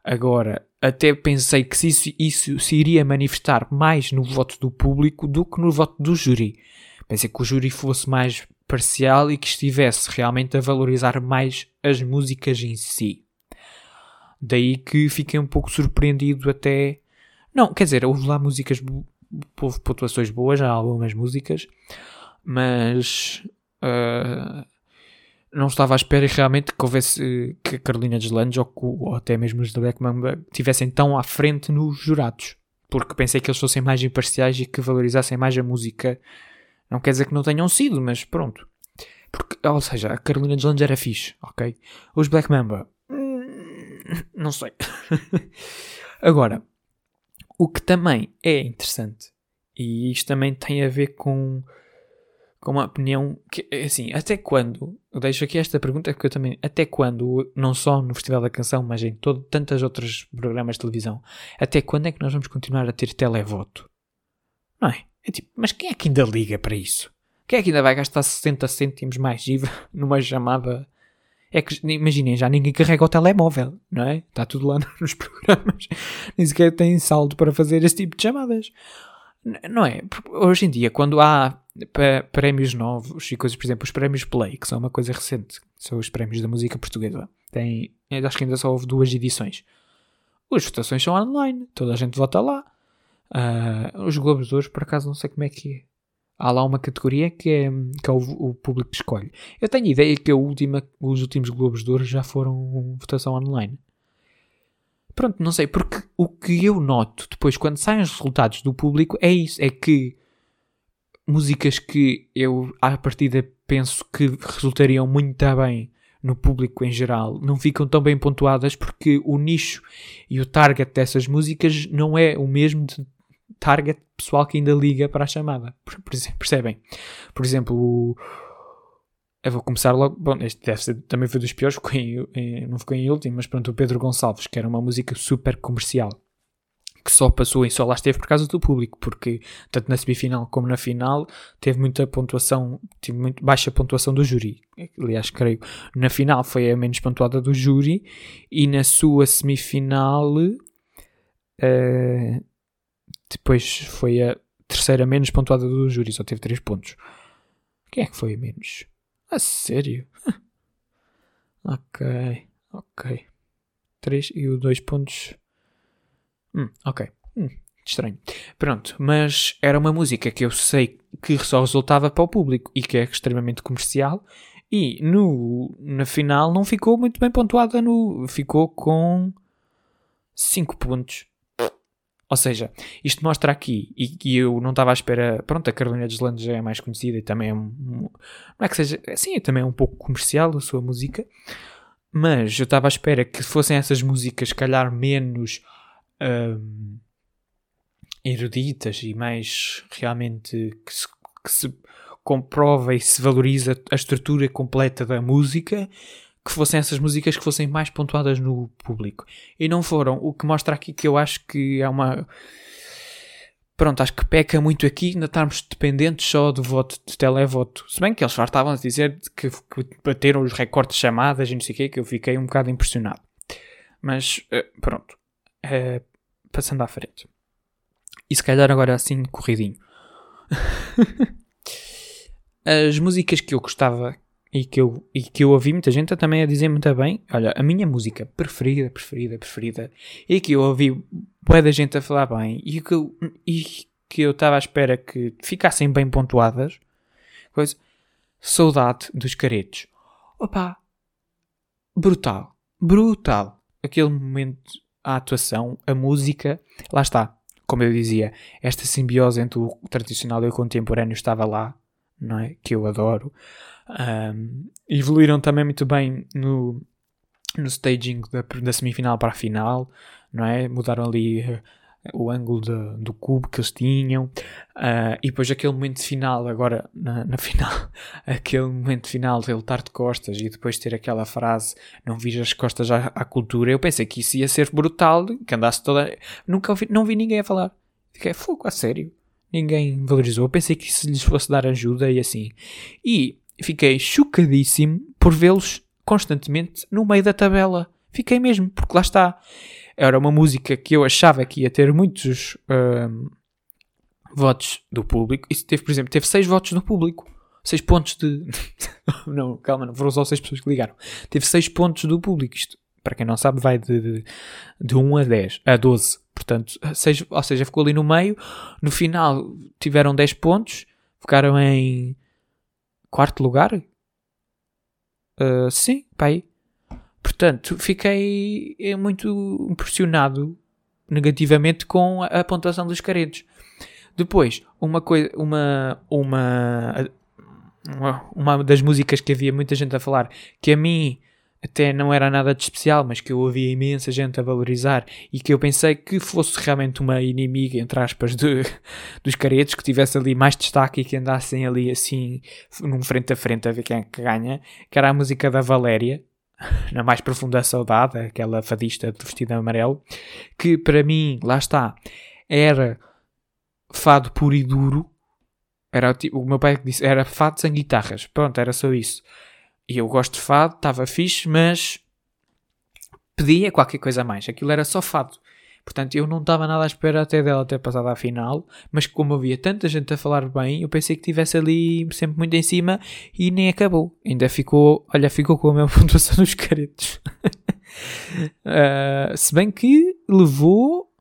Agora, até pensei que isso, isso se iria manifestar mais no voto do público do que no voto do júri. Pensei que o júri fosse mais parcial e que estivesse realmente a valorizar mais as músicas em si. Daí que fiquei um pouco surpreendido até. Não, quer dizer, houve lá músicas, houve pontuações boas, há algumas músicas, mas uh, não estava à espera realmente que houvesse que a Carolina Deslandes ou, ou até mesmo os da Black Mamba estivessem tão à frente nos jurados, porque pensei que eles fossem mais imparciais e que valorizassem mais a música. Não quer dizer que não tenham sido, mas pronto. Porque, ou seja, a Carolina Deslandes era fixe, ok? Os Black Mamba não sei. Agora, o que também é interessante, e isto também tem a ver com, com uma opinião que, assim, até quando, eu deixo aqui esta pergunta porque eu também, até quando, não só no Festival da Canção, mas em todo, tantos outros programas de televisão, até quando é que nós vamos continuar a ter televoto? Não é? É tipo, mas quem é que ainda liga para isso? Quem é que ainda vai gastar 60 cêntimos mais IVA numa chamada é que, imaginem, já ninguém carrega o telemóvel, não é? Está tudo lá nos programas. Nem sequer tem saldo para fazer esse tipo de chamadas. Não é? Hoje em dia, quando há prémios novos e coisas, por exemplo, os prémios Play, que são uma coisa recente, são os prémios da música portuguesa. Tem, acho que ainda só houve duas edições. As votações são online, toda a gente vota lá. Uh, os Globos de hoje, por acaso, não sei como é que é há lá uma categoria que é, que é o, o, público que escolhe. Eu tenho ideia que a última, os últimos Globos de Ouro já foram votação online. Pronto, não sei, porque o que eu noto depois quando saem os resultados do público é isso, é que músicas que eu à partida penso que resultariam muito bem no público em geral não ficam tão bem pontuadas porque o nicho e o target dessas músicas não é o mesmo de target pessoal que ainda liga para a chamada. Percebem? Por exemplo, o... eu vou começar logo. Bom, este deve ser, também foi dos piores, em, em, não ficou em último, mas pronto, o Pedro Gonçalves, que era uma música super comercial, que só passou e só lá esteve por causa do público, porque tanto na semifinal como na final teve muita pontuação, teve muito baixa pontuação do júri. Aliás, creio, na final foi a menos pontuada do júri e na sua semifinal uh, depois foi a terceira menos pontuada do júri, só teve 3 pontos. Quem é que foi a menos? A sério? ok, ok. 3 e o 2 pontos Hum, ok. Hum, estranho. Pronto, mas era uma música que eu sei que só resultava para o público e que é extremamente comercial. E no, na final não ficou muito bem pontuada. No, ficou com 5 pontos. Ou seja, isto mostra aqui, e, e eu não estava à espera. Pronto, a Carolina Deslandes já é mais conhecida e também é. Um, não é que seja. Sim, também é um pouco comercial a sua música. Mas eu estava à espera que fossem essas músicas, calhar menos um, eruditas e mais realmente que se, que se comprova e se valoriza a estrutura completa da música, que fossem essas músicas que fossem mais pontuadas no público. E não foram. O que mostra aqui que eu acho que é uma. Pronto, acho que peca muito aqui ainda estarmos dependentes só do voto de televoto. Se bem que eles fartavam de dizer que, que, bateram os recordes de chamadas e não sei o quê, que eu fiquei um bocado impressionado. Mas, eh, pronto. Uh, passando à frente. E se calhar agora assim, corridinho. As músicas que eu gostava e que eu, e que eu ouvi muita gente também a dizer muito bem. Olha, a minha música preferida, preferida, preferida, e que eu ouvi boa da gente a falar bem e que eu, e que eu estava à espera que ficassem bem pontuadas. Coisa, Saudade dos Caretos. Opa! Brutal. Brutal. Aquele momento a atuação, a música, lá está. Como eu dizia, esta simbiose entre o tradicional e o contemporâneo estava lá, não é? Que eu adoro. Um, evoluíram também muito bem no, no staging da, da semifinal para a final, não é? Mudaram ali o ângulo de, do cubo que eles tinham, uh, e depois aquele momento final, agora na, na, final, aquele momento final de ele estar de costas e depois ter aquela frase: Não vijas as costas à, à, cultura. Eu pensei que isso ia ser brutal, que andasse toda. Nunca não vi ninguém a falar. Fiquei fogo, a sério. Ninguém valorizou. Eu pensei que isso lhes fosse dar ajuda e assim. E fiquei chocadíssimo por vê-los constantemente no meio da tabela. Fiquei mesmo, porque lá está era uma música que eu achava que ia ter muitos um, votos do público. Isso teve, por exemplo, teve 6 votos do público. 6 pontos de. não, calma, não foram só 6 pessoas que ligaram. Teve 6 pontos do público. Isto, para quem não sabe, vai de, de, de 1 a 10, a 12. Portanto, 6, ou seja, ficou ali no meio. No final tiveram 10 pontos, ficaram em quarto lugar. Uh, sim, pá aí. Portanto, fiquei eh, muito impressionado negativamente com a, pontuação dos caretos. Depois, uma coisa, uma, uma, uma das músicas que havia muita gente a falar, que a mim até não era nada de especial, mas que eu ouvia imensa gente a valorizar e que eu pensei que fosse realmente uma inimiga, entre aspas, de, dos caretos, que tivesse ali mais destaque e que andassem ali assim, num frente a frente a ver quem é que ganha, que era a música da Valéria, na mais profunda saudade, aquela fadista de vestido amarelo, que para mim, lá está, era fado puro e duro. Era, o meu pai disse, era fado sem guitarras. Pronto, era só isso. E eu gosto de fado, estava fixe, mas pedia qualquer coisa a mais. Aquilo era só fado. Portanto, eu não estava nada à espera até dela ter passado à final, mas como havia tanta gente a falar bem, eu pensei que estivesse ali sempre muito em cima e nem acabou. Ainda ficou, olha, ficou com a mesma pontuação dos caretos. uh, se bem que levou.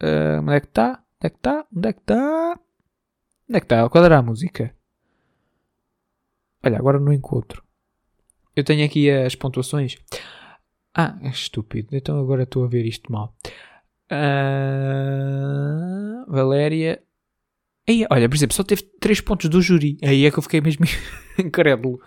Uh, onde é que está? Onde é que está? Onde é que está? Onde é que está? Qual era a música? Olha, agora não encontro. Eu tenho aqui as pontuações. Ah, é estúpido. Então agora estou a ver isto mal. Uh, Valéria. Olha, por exemplo, só teve 3 pontos do júri. Aí é que eu fiquei mesmo incrédulo.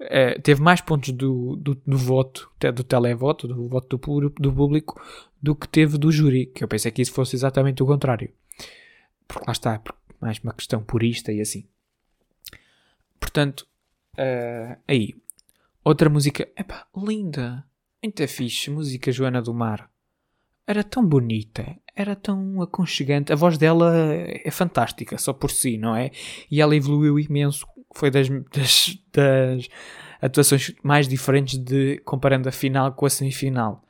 Uh, teve mais pontos do, do, do voto, do televoto, do voto do, do público, do que teve do júri. Que eu pensei que isso fosse exatamente o contrário. Porque lá está, mais uma questão purista e assim. Portanto, uh, aí. Outra música. Epá, linda. Muito fixe, música Joana do Mar. era tão bonita, era tão aconchegante. A voz dela é fantástica, só por si, não é? E ela evoluiu imenso. Foi das, das, das atuações mais diferentes de comparando a final com a semifinal.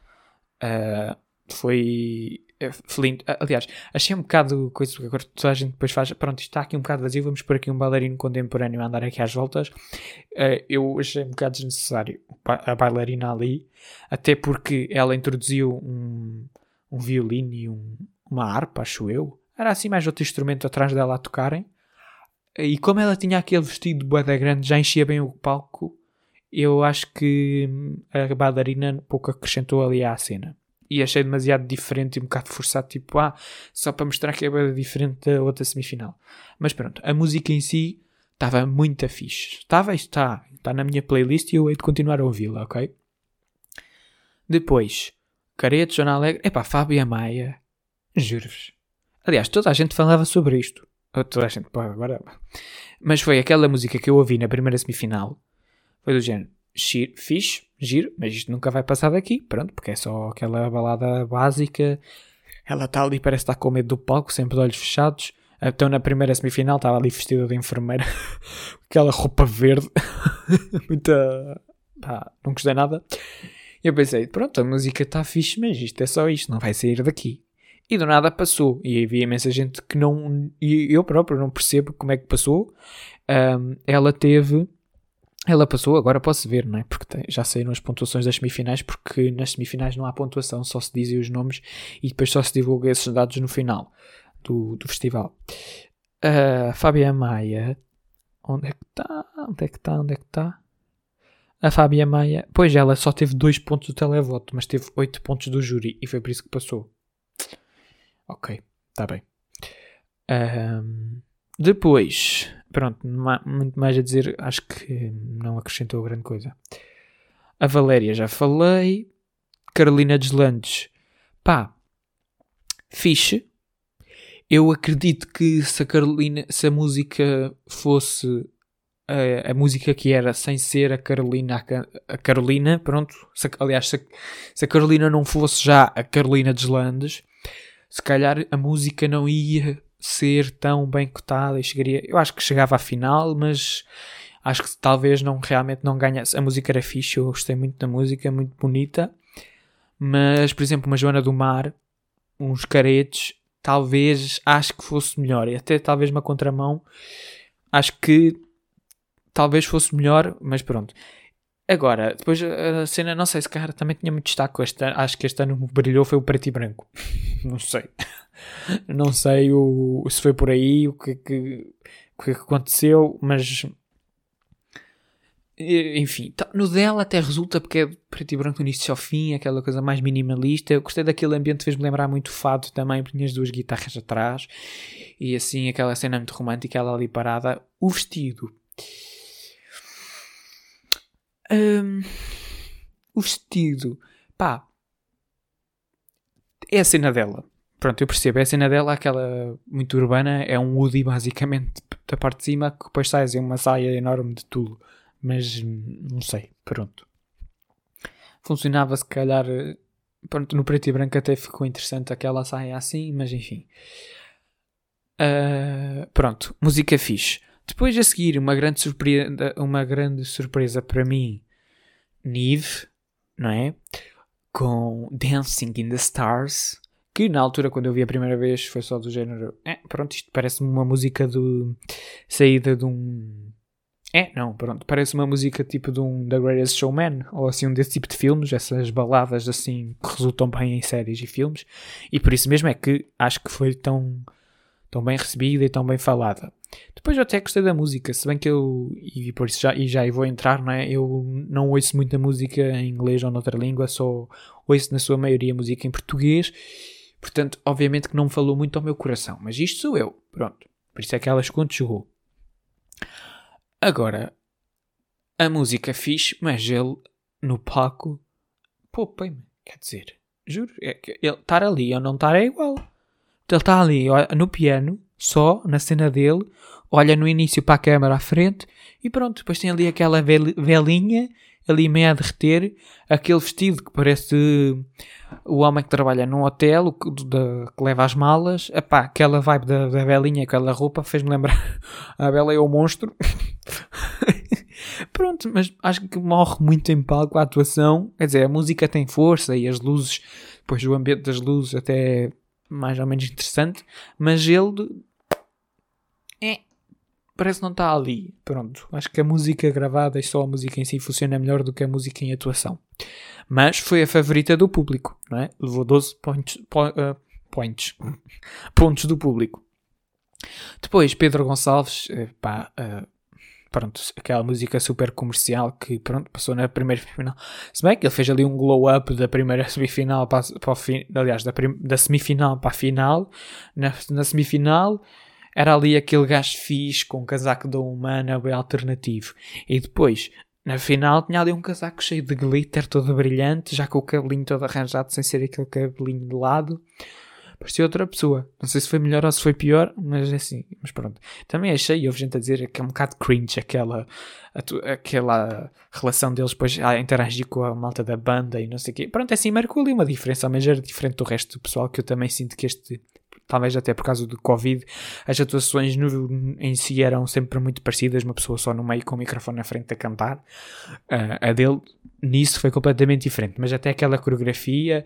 Uh, foi Flint, aliás, achei um bocado coisa que agora toda a gente depois faz. Pronto, está aqui um bocado vazio, vamos pôr aqui um bailarino contemporâneo a andar aqui às voltas. Uh, eu achei um bocado desnecessário a bailarina ali, até porque ela introduziu um, um violino e um, uma harpa, acho eu. Era assim mais outro instrumento atrás dela a tocarem. E como ela tinha aquele vestido boeda grande, já enchia bem o palco, eu acho que a bailarina pouco acrescentou ali à cena e achei demasiado diferente e um bocado forçado, tipo, ah, só para mostrar que é diferente da outra semifinal. Mas pronto, a música em si estava muito fixe. Estava e está. Está na minha playlist e eu hei de continuar a ouvi-la, ok? Depois, Careto, Joana Alegre, epá, Fábio Maia, juro-vos. Aliás, toda a gente falava sobre isto. Toda a gente, pô, agora. Mas foi aquela música que eu ouvi na primeira semifinal. Foi do género fixe, giro, mas isto nunca vai passar daqui, pronto, porque é só aquela balada básica. Ela está ali, parece estar com medo do palco, sempre de olhos fechados. Então na primeira semifinal estava ali vestida de enfermeira, aquela roupa verde, muita. Pá, não gostei nada. E eu pensei, pronto, a música está fixe, mas isto é só isto, não vai sair daqui. E do nada passou. E havia imensa gente que não. E eu próprio não percebo como é que passou. Um, ela teve ela passou, agora posso ver, não é? Porque já saíram as pontuações das semifinais, porque nas semifinais não há pontuação, só se dizem os nomes e depois só se divulga esses dados no final do, do festival. Uh, Fábia Maia, onde é que está? Onde é que está? Onde é que está? A Fábia Maia, pois ela só teve 2 pontos do televoto, mas teve 8 pontos do júri e foi por isso que passou. Ok, está bem. Um, depois, pronto, muito mais a dizer, acho que não acrescentou grande coisa. A Valéria já falei. Carolina Deslandes, pá, fixe. Eu acredito que se a Carolina, se a música fosse a, a música que era sem ser a Carolina, a, a Carolina, pronto, se, aliás, se a, se a Carolina não fosse já a Carolina Deslandes, se calhar a música não ia ser tão bem cotada e chegaria. Eu acho que chegava à final, mas acho que talvez não realmente não ganhasse. A música era fixe, eu gostei muito da música, muito bonita. Mas, por exemplo, uma Joana do Mar, uns caretes, talvez acho que fosse melhor. E até talvez uma contramão, acho que talvez fosse melhor, mas pronto. Agora, depois a cena, não sei se cara também tinha muito destaque este. Acho que este ano brilhou foi o preto e branco. não sei. Não sei o, se foi por aí, o que, que, o que aconteceu, mas enfim, tá, no dela até resulta porque é preto e branco do início ao fim, aquela coisa mais minimalista. Eu gostei daquele ambiente, fez-me lembrar muito fado também, porque tinha as duas guitarras atrás e assim aquela cena muito romântica, ela ali parada. O vestido, um, o vestido, pá, é a cena dela. Pronto, eu percebo, é a cena dela, aquela muito urbana, é um Woody basicamente da parte de cima, que depois sai em uma saia enorme de tudo. Mas não sei, pronto. Funcionava se calhar, pronto, no preto e branco até ficou interessante aquela saia assim, mas enfim. Uh, pronto, música fixe. Depois a seguir, uma grande surpresa, uma grande surpresa para mim, Nive, não é? Com Dancing in the Stars que na altura, quando eu vi a primeira vez, foi só do género. É, pronto, isto parece-me uma música do. saída de um. É, não, pronto, parece uma música tipo de um The Greatest Showman, ou assim, um desse tipo de filmes, essas baladas assim que resultam bem em séries e filmes, e por isso mesmo é que acho que foi tão, tão bem recebida e tão bem falada. Depois eu até gostei da música, se bem que eu, e por isso já, e já vou entrar, não é? Eu não ouço muita música em inglês ou noutra língua, só ouço na sua maioria música em português, Portanto, obviamente que não falou muito ao meu coração, mas isto sou eu, pronto. Por isso é que elas quando chegou. Agora, a música fixe, mas ele no palco, poupem-me, quer dizer, juro, é que ele estar ali ou não estar é igual. Ele está ali no piano, só na cena dele, olha no início para a câmera à frente e pronto, depois tem ali aquela velhinha ali meio a derreter, aquele vestido que parece o homem que trabalha num hotel, o que, da- que leva as malas, epá, aquela vibe da, da Belinha, aquela roupa, fez-me lembrar a Bela e o Monstro. Pronto, mas acho que morre muito em palco a atuação. Quer dizer, a música tem força e as luzes, depois o ambiente das luzes até é mais ou menos interessante, mas ele é, parece que não está ali. Pronto, acho que a música gravada e só a música em si funciona melhor do que a música em atuação. Mas foi a favorita do público, não é? Levou 12 points, po- eh, points, pontos do público. Depois, Pedro Gonçalves, eh, pá, eh, pronto, aquela música super comercial que, pronto, passou na primeira final. Se bem que ele fez ali um glow up da primeira semifinal para, para o fim, aliás, da, prim- da semifinal para a final. Na, na semifinal era ali aquele gajo fixe com um casaco da humana bem alternativo. E depois, na final, tinha ali um casaco cheio de glitter, todo brilhante, já com o cabelinho todo arranjado, sem ser aquele cabelinho de lado. Parecia outra pessoa. Não sei se foi melhor ou se foi pior, mas é assim. Mas pronto. Também achei, houve gente a dizer que é um bocado cringe aquela, atu- aquela relação deles depois a interagir com a malta da banda e não sei o quê. Pronto, é assim, marcou ali uma diferença, mas era diferente do resto do pessoal, que eu também sinto que este, talvez até por causa do Covid, as atuações no- em si eram sempre muito parecidas, uma pessoa só no meio com o microfone na frente a cantar. Ah, a dele, nisso, foi completamente diferente, mas até aquela coreografia.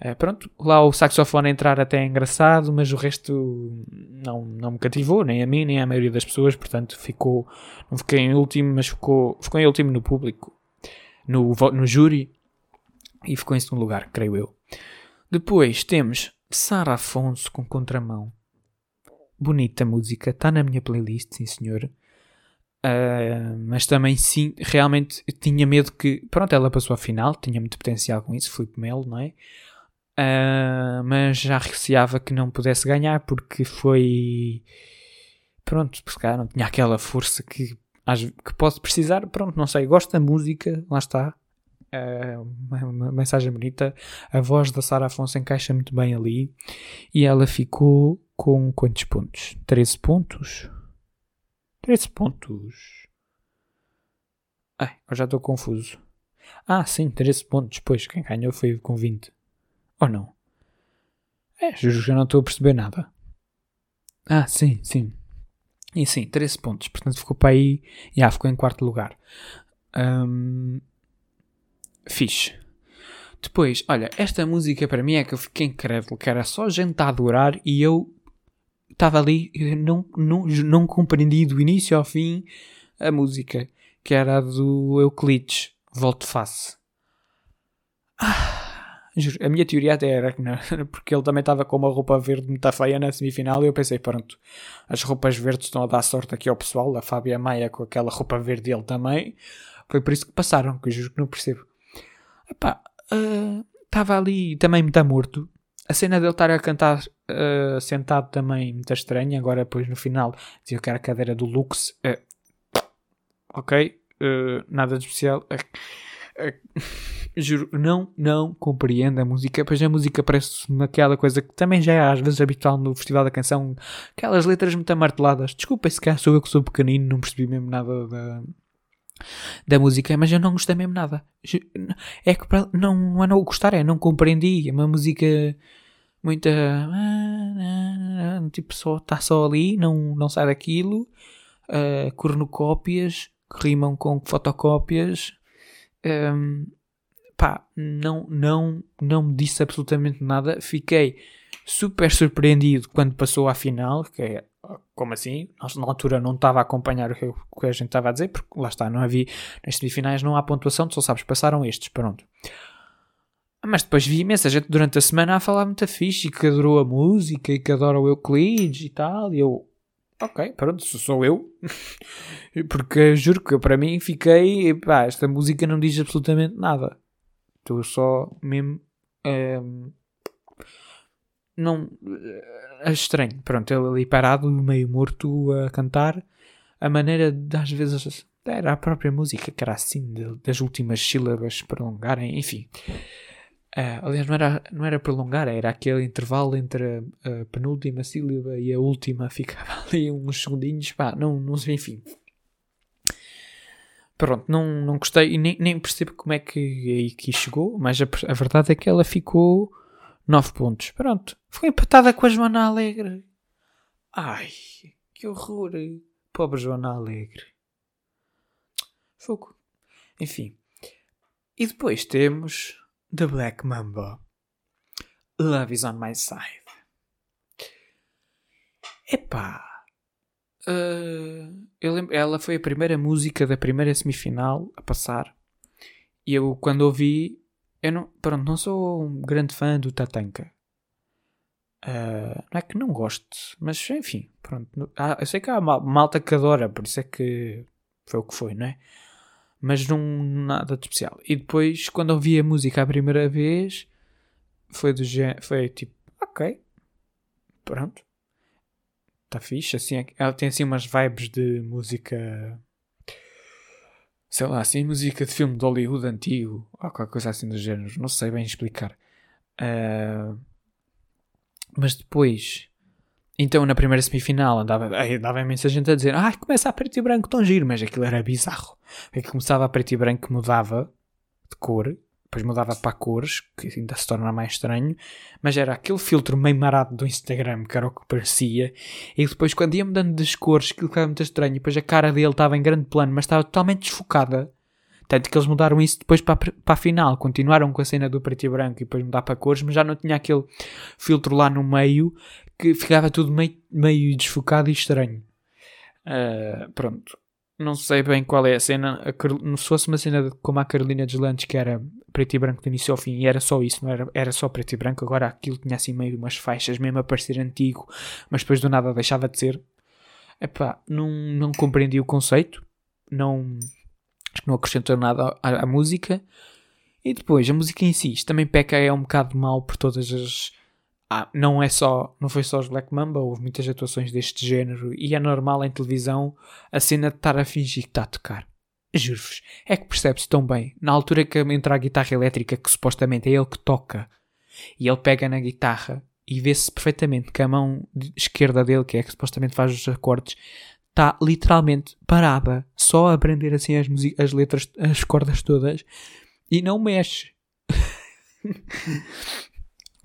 ah, pronto, lá o saxofone entrar até é engraçado, mas o resto não, não me cativou, nem a mim, nem a maioria das pessoas, portanto ficou, não fiquei em último, mas ficou, ficou em último no público, no, no júri, e ficou em segundo lugar, creio eu. Depois temos Sara Afonso com Contramão. Bonita música, está na minha playlist, sim senhor. Ah, mas também sim, realmente tinha medo que. Pronto, ela passou à final, tinha muito potencial com isso, Filipe Melo, não é? Ah, mas já receava que não pudesse ganhar porque foi. Pronto, calhar não tinha aquela força que, que pode precisar. Pronto, não sei, gosto da música, lá está. Ah, uma, mensagem bonita. A voz da Sara Afonso encaixa muito bem ali. E ela ficou com quantos pontos? 13 pontos? 13 pontos. Ai, eu já estou confuso. Ah, sim, 13 pontos. Pois, quem ganhou foi com 20. Ou não? É, juro que já não estou a perceber nada. Ah, sim, sim. E sim, 13 pontos. Portanto, ficou para aí. Já, ficou em quarto lugar. Ahm, fixe. Depois, olha, esta música para mim é que eu fiquei incrédulo, que era só gente a adorar e eu estava ali, não, não, não compreendi do início ao fim a música, que era a do Euclides, Volte Face. Ah, juro, a minha teoria até era que não, porque ele também estava com uma roupa verde muito feia na semifinal e eu pensei, pronto, as roupas verdes estão a dar sorte aqui ao pessoal, a Fábia Maia com aquela roupa verde dele também, foi por isso que passaram, que eu juro que não percebo. Epá, estava ali também muito morto. A cena dele estar a cantar ah, sentado também muito estranha. Agora, depois no final, dizia que era a cadeira do Lux. Eh, ok, nada de especial. Juro, não, não compreendo a música. Pois a música parece naquela coisa que também já é às vezes habitual no Festival da Canção. Aquelas letras muito amarteladas. Desculpa se calhar sou eu que sou pequenino, não percebi mesmo nada da, da música, mas eu não gostei mesmo nada. É que pra- não, não é não gostar, é não compreendi. É uma música muita. Tipo, só está só ali, não, não sai daquilo. Uh, cornucópias que rimam com fotocópias. Um, pá, não, não, não me disse absolutamente nada. Fiquei super surpreendido quando passou à final, que é como assim? Na altura não estava a acompanhar o que, o que a gente estava a dizer, porque lá está, não havia nas semifinais não há pontuação, tu só sabes, passaram estes, pronto. Mas depois vi imensa gente durante a semana a falar muito fixe e que adorou a música e que adora o Euclides e tal, e eu, ok, pronto, sou- eu, porque juro que eu, para mim fiquei, pá, esta música não diz absolutamente nada, estou só mesmo. ehm, não é estranho, pronto, ele ali parado, meio morto a cantar, a maneira de às vezes era a própria música que era assim, de- das últimas sílabas prolongarem, enfim. Ah, aliás, não era, não era prolongar, era aquele intervalo entre a, a penúltima sílaba e a última, ficava ali uns segundinhos, pá, não, não sei, enfim. pronto, não, não gostei e nem, nem percebo como é que aí que chegou, mas a, a verdade é que ela ficou 9 pontos. Pronto, foi empatada com a Joana Alegre. Ai, que horror. Pobre Joana Alegre. Fogo. Enfim. E depois temos The Black Mamba. Love is on my side. Epá. Uh, eu lembro, ela foi a primeira música da primeira semifinal a passar. E eu, quando ouvi, eu não, pronto, não sou um grande fã do Tatanka. Uh, não é que não gosto, mas enfim, pronto. Eu sei que há malta que adora, por isso é que foi o que foi, não é? Mas não nada de especial. E depois, quando ouvi a música a primeira vez, foi do foi tipo, ok, pronto, está fixe. Assim, ela tem assim umas vibes de música, sei lá, assim, música de filme de Hollywood antigo, ou qualquer coisa assim do género, não sei bem explicar. Uh, mas depois, então na primeira semifinal andava, andava imensa gente a dizer: Ah, começa a preto e branco tão giro, mas aquilo era bizarro. É que começava a preto e branco, mudava de cor, depois mudava para cores, que ainda se torna mais estranho, mas era aquele filtro meio marado do Instagram, que era o que parecia, e depois quando ia mudando das cores, aquilo ficava muito estranho, e depois a cara dele estava em grande plano, mas estava totalmente desfocada. Tanto que eles mudaram isso depois para, para a final, continuaram com a cena do preto e branco e depois mudar para cores, mas já não tinha aquele filtro lá no meio que ficava tudo meio, meio desfocado e estranho. Uh, pronto não sei bem qual é a cena. A se fosse uma cena como a Carolina Deslandes, que era preto e branco do início ao fim, e era só isso, não era, era só preto e branco, agora aquilo tinha assim meio umas faixas, mesmo a parecer antigo, mas depois do nada deixava de ser. Epá, não, não compreendi o conceito, não, não acrescentou nada à, à música. E depois, a música em si, também peca é um bocado mal por todas as ah, não é só, não foi só os Black Mamba, houve muitas atuações deste género e é normal em televisão a cena de estar a fingir que está a tocar. Juro-vos, é que percebe-se tão bem. Na altura que entra a guitarra elétrica, que supostamente é ele que toca, e ele pega na guitarra e vê-se perfeitamente que a mão esquerda dele, que é que supostamente faz os acordes, está literalmente parada, só a aprender assim as, as letras, as cordas todas, e não mexe.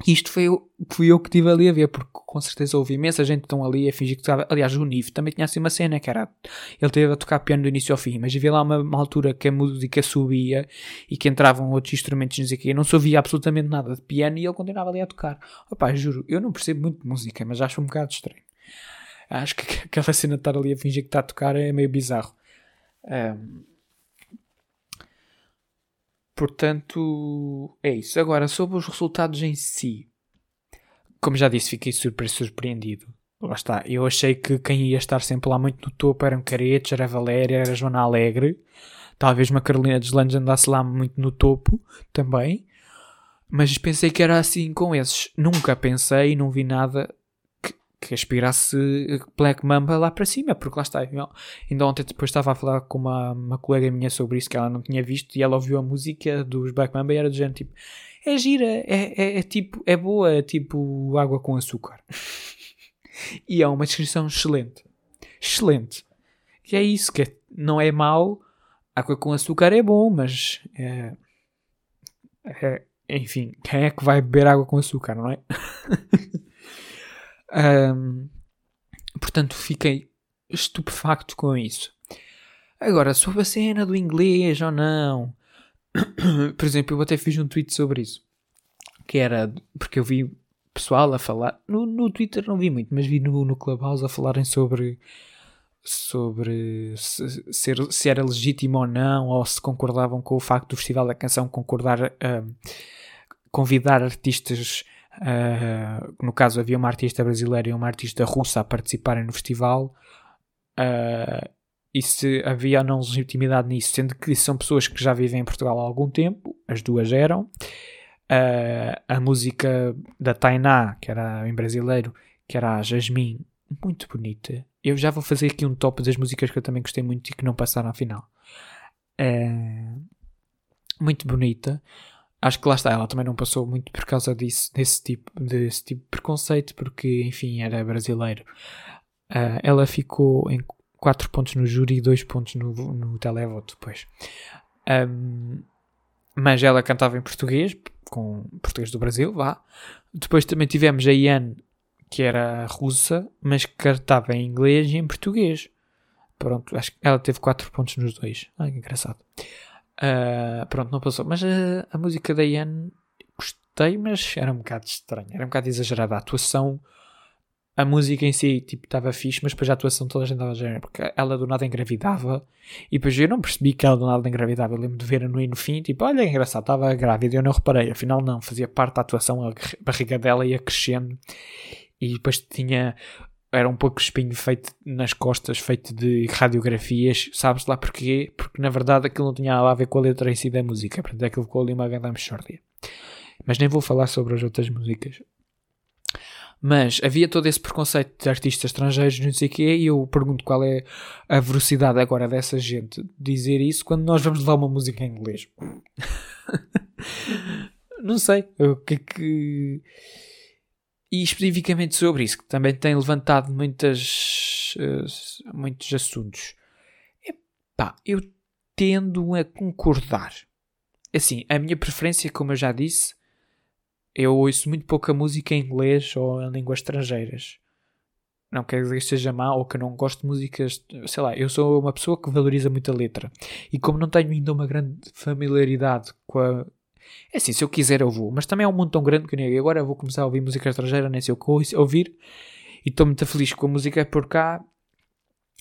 Isto foi fui eu que estive ali a ver, porque com certeza houve imensa gente estão ali a fingir que estava. Aliás, o Nive também tinha assim uma cena que era. Ele teve a tocar piano do início ao fim, mas havia lá uma, uma altura que a música subia e que entravam outros instrumentos, não sei o quê. não se ouvia absolutamente nada de piano e ele continuava ali a tocar. Opá, juro, eu não percebo muito de música, mas acho um bocado estranho. Acho que aquela cena de estar ali a fingir que está a tocar é meio bizarro. Um, Portanto, é isso. Agora, sobre os resultados em si, como já disse, fiquei super surpreendido. Lá está. Eu achei que quem ia estar sempre lá muito no topo eram Caretes, era Valéria, era Joana Alegre. Talvez uma Carolina Deslandes andasse lá muito no topo também. Mas pensei que era assim com esses. Nunca pensei, não vi nada que aspirasse Black Mamba lá para cima, porque lá está. Ainda ontem depois estava a falar com uma, uma colega minha sobre isso que ela não tinha visto e ela ouviu a música dos Black Mamba e era do género tipo: é gira, é, é, é tipo, é boa, é tipo água com açúcar. e é uma descrição excelente. Excelente. E é isso que é, não é mau, água com açúcar é bom, mas é, é, enfim, quem é que vai beber água com açúcar, não é? Um, portanto, fiquei estupefacto com isso. Agora, sobre a cena do inglês ou não. Por exemplo, eu até fiz um tweet sobre isso. Que era. Porque eu vi pessoal a falar. No, no Twitter não vi muito, mas vi no, no Clubhouse a falarem sobre. Sobre se, se, era legítimo ou não, ou se concordavam com o facto do Festival da Canção concordar. Um, convidar artistas Uh, no caso, havia uma artista brasileira e uma artista russa a participarem no festival. Uh, e se havia ou não legitimidade nisso, sendo que são pessoas que já vivem em Portugal há algum tempo, as duas eram. Uh, a música da Tainá, que era em brasileiro, que era a Jasmine, muito bonita. Eu já vou fazer aqui um top das músicas que eu também gostei muito e que não passaram à final. Uh, muito bonita acho que lá está, ela também não passou muito por causa disso, desse tipo, desse tipo de preconceito, porque, enfim, era brasileiro. Uh, ela ficou em 4 pontos no júri e 2 pontos no, no televoto depois. Um, mas ela cantava em português, com português do Brasil, vá. Depois também tivemos a Ian, que era russa, mas que cantava em inglês e em português. Pronto, acho que ela teve 4 pontos nos dois. Ai, que engraçado. Uh, pronto, não passou. Mas a, a música da Ian gostei, mas era um bocado estranha. Era um bocado exagerada. A atuação a música em si, tipo, estava fixe, mas depois a atuação toda a gente estava a género, porque ela do nada engravidava, e depois eu não percebi que ela do nada engravidava, eu lembro de ver no no fim, tipo, olha, é engraçado, estava grávida, eu não reparei, afinal não, fazia parte da atuação, a barriga dela ia crescendo, e depois tinha, era um pouco espinho feito nas costas, feito de radiografias, sabes lá porquê? Porque na verdade aquilo não tinha nada a ver com a letra em si da música, portanto aquilo ficou ali uma grande mexórdia. Mas nem vou falar sobre as outras músicas. Mas havia todo esse preconceito de artistas estrangeiros, não sei o quê, e eu pergunto qual é a velocidade agora dessa gente dizer isso quando nós vamos levar uma música em inglês. não sei o que é que. E especificamente sobre isso, que também tem levantado muitas, uh, muitos assuntos. Epá, eu tendo a concordar. Assim, a minha preferência, como eu já disse, eu ouço muito pouca música em inglês ou em línguas estrangeiras. Não quer dizer que seja má ou que não gosto de músicas. Sei lá, eu sou uma pessoa que valoriza muito a letra. E como não tenho ainda uma grande familiaridade com a. É assim, se eu quiser eu vou. Mas também é um mundo tão grande que nem agora eu vou começar a ouvir música estrangeira, nem sei o que ouvir. E estou muito feliz com a música por cá.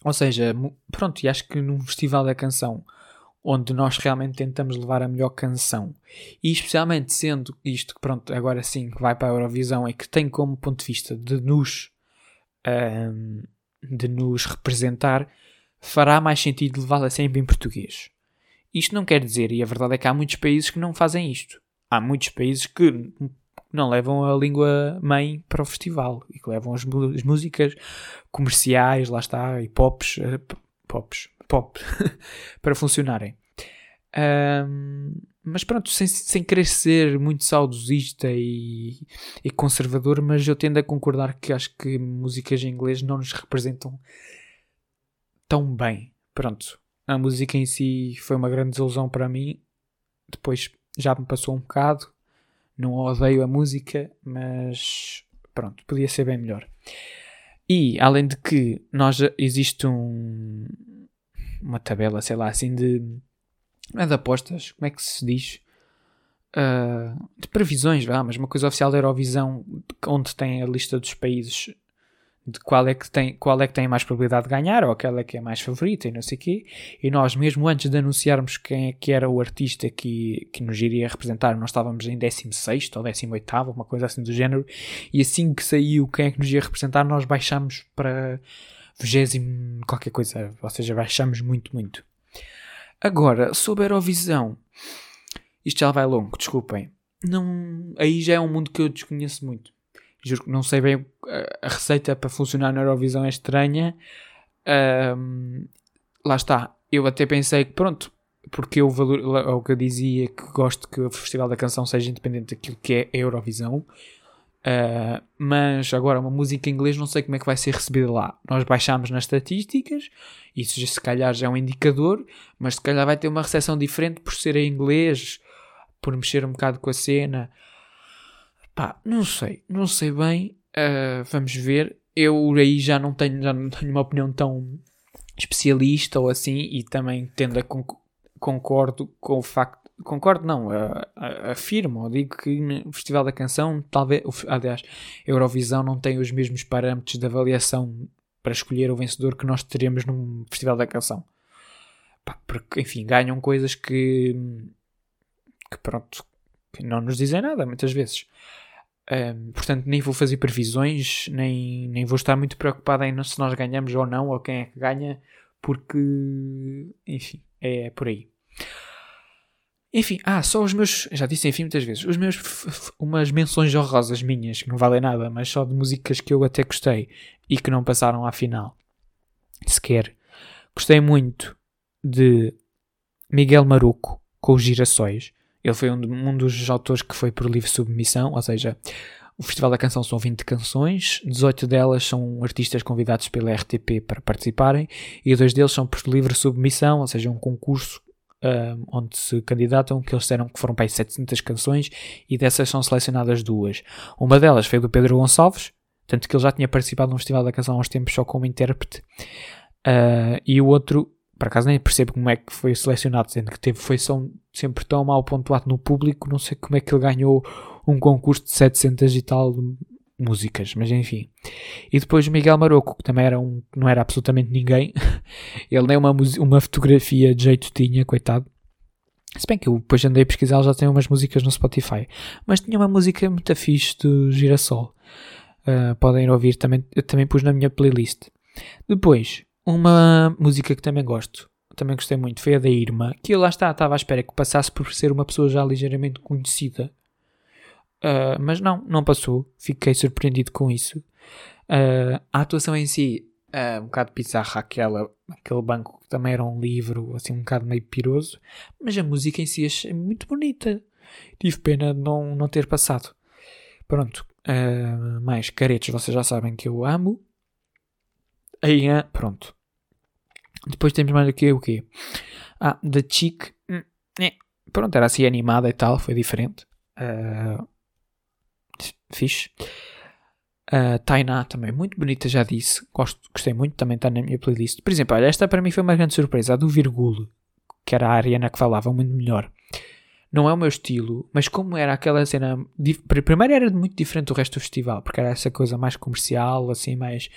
Ou seja, pronto, e acho que num festival da canção onde nós realmente tentamos levar a melhor canção. E especialmente sendo isto que, pronto, agora sim que vai para a Eurovisão e que tem como ponto de vista de nos, um, de nos representar, fará mais sentido levá-la sempre em português. Isto não quer dizer, e a verdade é que há muitos países que não fazem isto. Há muitos países que não levam a língua mãe para o festival e que levam as, as músicas comerciais, lá está, e pops, uh, pops, pop para funcionarem. Um, mas pronto, sem, sem querer ser muito saudosista e, e, conservador, mas eu tendo a concordar que acho que músicas em inglês não nos representam tão bem. Pronto, a música em si foi uma grande desilusão para mim. Depois já me passou um bocado. Não odeio a música, mas pronto, podia ser bem melhor. E além de que nós existe um, uma tabela, sei lá, assim de. É de apostas, como é que se diz? Uh, de previsões, vá, mas uma coisa oficial da Eurovisão, onde tem a lista dos países de qual é que tem, qual é que tem mais probabilidade de ganhar, ou aquela que é mais favorita e não sei quê. E nós, mesmo antes de anunciarmos quem é que era o artista que, que nos iria representar, nós estávamos em 16 ou 18, uma coisa assim do género, e assim que saiu quem é que nos ia representar, nós baixámos para vigésimo qualquer coisa, ou seja, baixamos muito, muito. Agora, sobre a Eurovisão, isto já vai longo, desculpem. Não, aí já é um mundo que eu desconheço muito. Juro que não sei bem a receita para funcionar na Eurovisão é estranha. Um, lá está. Eu até pensei que, pronto, porque eu valor, o que eu dizia que gosto que o Festival da Canção seja independente daquilo que é a Eurovisão. Uh, mas agora uma música em inglês não sei como é que vai ser recebida lá. Nós baixamos nas estatísticas, isso já, se calhar já é um indicador, mas se calhar vai ter uma recepção diferente por ser em inglês, por mexer um bocado com a cena. Pá, não sei, não sei bem. Uh, vamos ver. Eu aí já não tenho, já não tenho uma opinião tão especialista ou assim, e também tendo a concordo com o facto concordo, não, afirmo, digo que no Festival da Canção, talvez, aliás, a Eurovisão não tem os mesmos parâmetros de avaliação para escolher o vencedor que nós teremos no Festival da Canção. Pá, porque, enfim, ganham coisas que, que pronto, que não nos dizem nada, muitas vezes. Um, portanto, nem vou fazer previsões, nem, nem vou estar muito preocupado em se nós ganhamos ou não, ou quem é que ganha, porque, enfim, é por aí. Enfim, ah, só os meus. Já disse enfim muitas vezes. Os meus. Umas menções honrosas minhas, que não valem nada, mas só de músicas que eu até gostei e que não passaram à final. Sequer. Gostei muito de Miguel Maruco com os Girassóis. Ele foi um, um dos autores que foi por livre submissão, ou seja, O Festival da Canção são 20 canções, 18 delas são artistas convidados pela RTP para participarem e dois deles são por livre submissão, ou seja, um concurso um, onde se candidatam, que eles disseram que foram para aí 700 canções e dessas são selecionadas duas. Uma delas foi do Pedro Gonçalves, tanto que ele já tinha participado no Festival da Canção há uns tempos só como intérprete, uh, e o outro, por acaso nem percebo como é que foi selecionado, sendo que teve foi sempre tão mal pontuado no público, não sei como é que ele ganhou um concurso de 700 e tal músicas, mas enfim. E depois o Miguel Maroco, que também era um, não era absolutamente ninguém, ele nem uma, uma fotografia de jeito tinha, coitado. Se bem que eu depois andei a pesquisar, ele já tem umas músicas no Spotify. Mas tinha uma música muito fixe do Girassol. Uh, podem ouvir, também, eu também pus na minha playlist. Depois, uma música que também gosto, também gostei muito, foi a da Irma, que eu lá está, estava à espera que passasse por ser uma pessoa já ligeiramente conhecida. Uh, mas não, não passou. Fiquei surpreendido com isso. Uh, a atuação em si, uh, um bocado bizarra, aquela, aquele banco que também era um livro, assim, um bocado meio piroso. Mas a música em si achei muito bonita. Tive pena de não, não ter passado. Pronto. mais caretos, vocês já sabem que eu amo. Aí, pronto. Depois temos mais aqui o quê? Ah, The Chick. Hum, é. Pronto, era assim animada e tal, foi diferente. Uh, fixe. Uh, Tainá também, muito bonita, já disse. Gosto, gostei muito, também está na minha playlist. Por exemplo, olha, esta para mim foi uma grande surpresa. A do Virgulo, que era a Ariana que falava, muito melhor. Não é o meu estilo, mas como era aquela cena. Primeiro era muito diferente do resto do festival, porque era essa coisa mais comercial, assim, mais.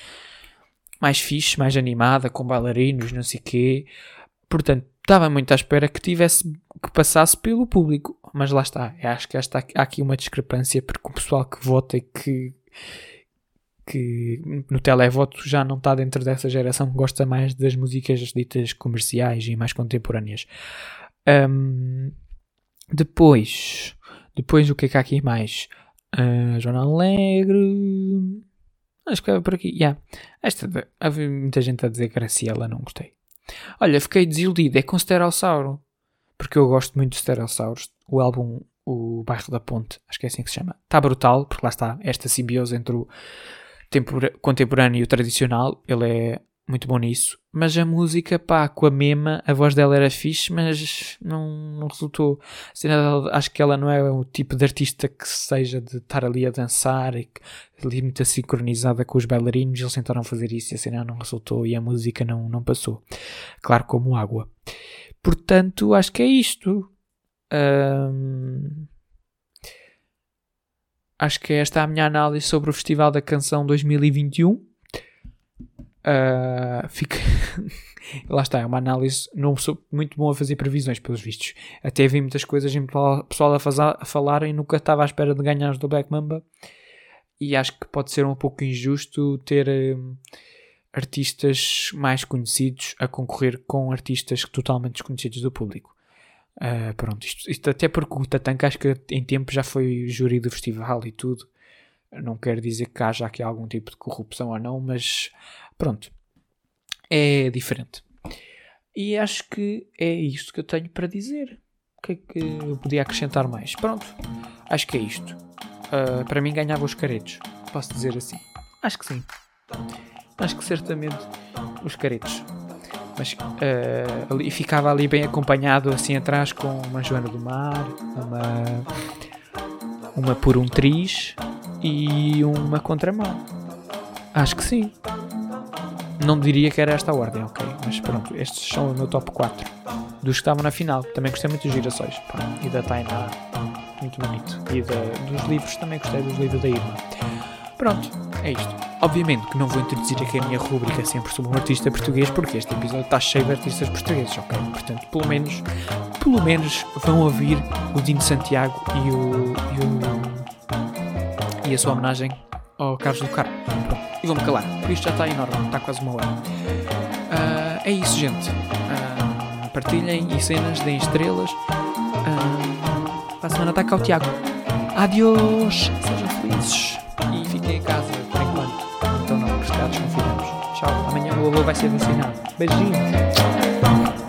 Mais fixe, mais animada, com bailarinos, não sei quê. Portanto, estava muito à espera que tivesse que passasse pelo público, mas lá está. Eu acho que há aqui uma discrepância porque o pessoal que vota e que, que no televoto já não está dentro dessa geração que gosta mais das músicas ditas comerciais e mais contemporâneas. Um, depois, depois o que é que há aqui mais? Uh, Alegre. Acho que é por aqui. Yeah. Esta, havia muita gente a dizer Graciela, não gostei. Olha, fiquei desiludido. É com Sterossauro. Porque eu gosto muito de Stereossauros. O álbum O Bairro da Ponte, acho que é assim que se chama. Está brutal, porque lá está esta simbiose entre o contemporâneo e o tradicional. Ele é muito bom nisso. Mas a música, pá, com a mema, a voz dela era fixe, mas não, não resultou. Assim, acho que ela não é o tipo de artista que seja de estar ali a dançar e que, ali muito sincronizada com os bailarinos. Eles tentaram fazer isso e a cena não resultou e a música não, não passou. Claro, como água. Portanto, acho que é isto. Acho que esta é a minha análise sobre o Festival da Canção 2021. Uh, fica... Lá está, é uma análise. Não sou muito bom a fazer previsões, pelos vistos. Até vi muitas coisas em pessoal a, fazer, a falar e nunca estava à espera de ganhar do Black Mamba. E acho que pode ser um pouco injusto ter uh, artistas mais conhecidos a concorrer com artistas totalmente desconhecidos do público. Uh, pronto, isto, isto, até porque o Tatanka acho que em tempo já foi júri do festival e tudo. Não quero dizer que haja aqui algum tipo de corrupção ou não, mas Pronto. É diferente. E acho que é isto que eu tenho para dizer. O que é que eu podia acrescentar mais? Pronto. Acho que é isto. Uh, para mim ganhava os caretos. Posso dizer assim? Acho que sim. Acho que certamente os caretos. Mas uh, ali, ficava ali bem acompanhado assim atrás com uma Joana do Mar, uma, uma por um triz e uma contramão. Acho que sim. Não diria que era esta a ordem, ok? Mas pronto, estes são o meu top 4 dos que estavam na final. Também gostei muito dos girassóis e da Tainá, muito bonito. E dos livros, também gostei dos livros da Irma. Pronto, é isto. Obviamente que não vou introduzir aqui a minha rubrica sempre sobre um artista português, porque este episódio está cheio de artistas portugueses, ok? Portanto, pelo menos, pelo menos vão ouvir o Dino Santiago e o, e o e a sua homenagem ao Carlos do Carmo. E vou-me calar. Isto já está enorme, está quase uma hora. Uh, é isso, gente. Uh, partilhem e cenas, deem estrelas. Uh, para a semana está cá o Tiago. Adiós! Sejam felizes e fiquem em casa por enquanto. Então não, pescados confinamos. Tchau. Amanhã o avô vai ser vacinado. Beijinhos.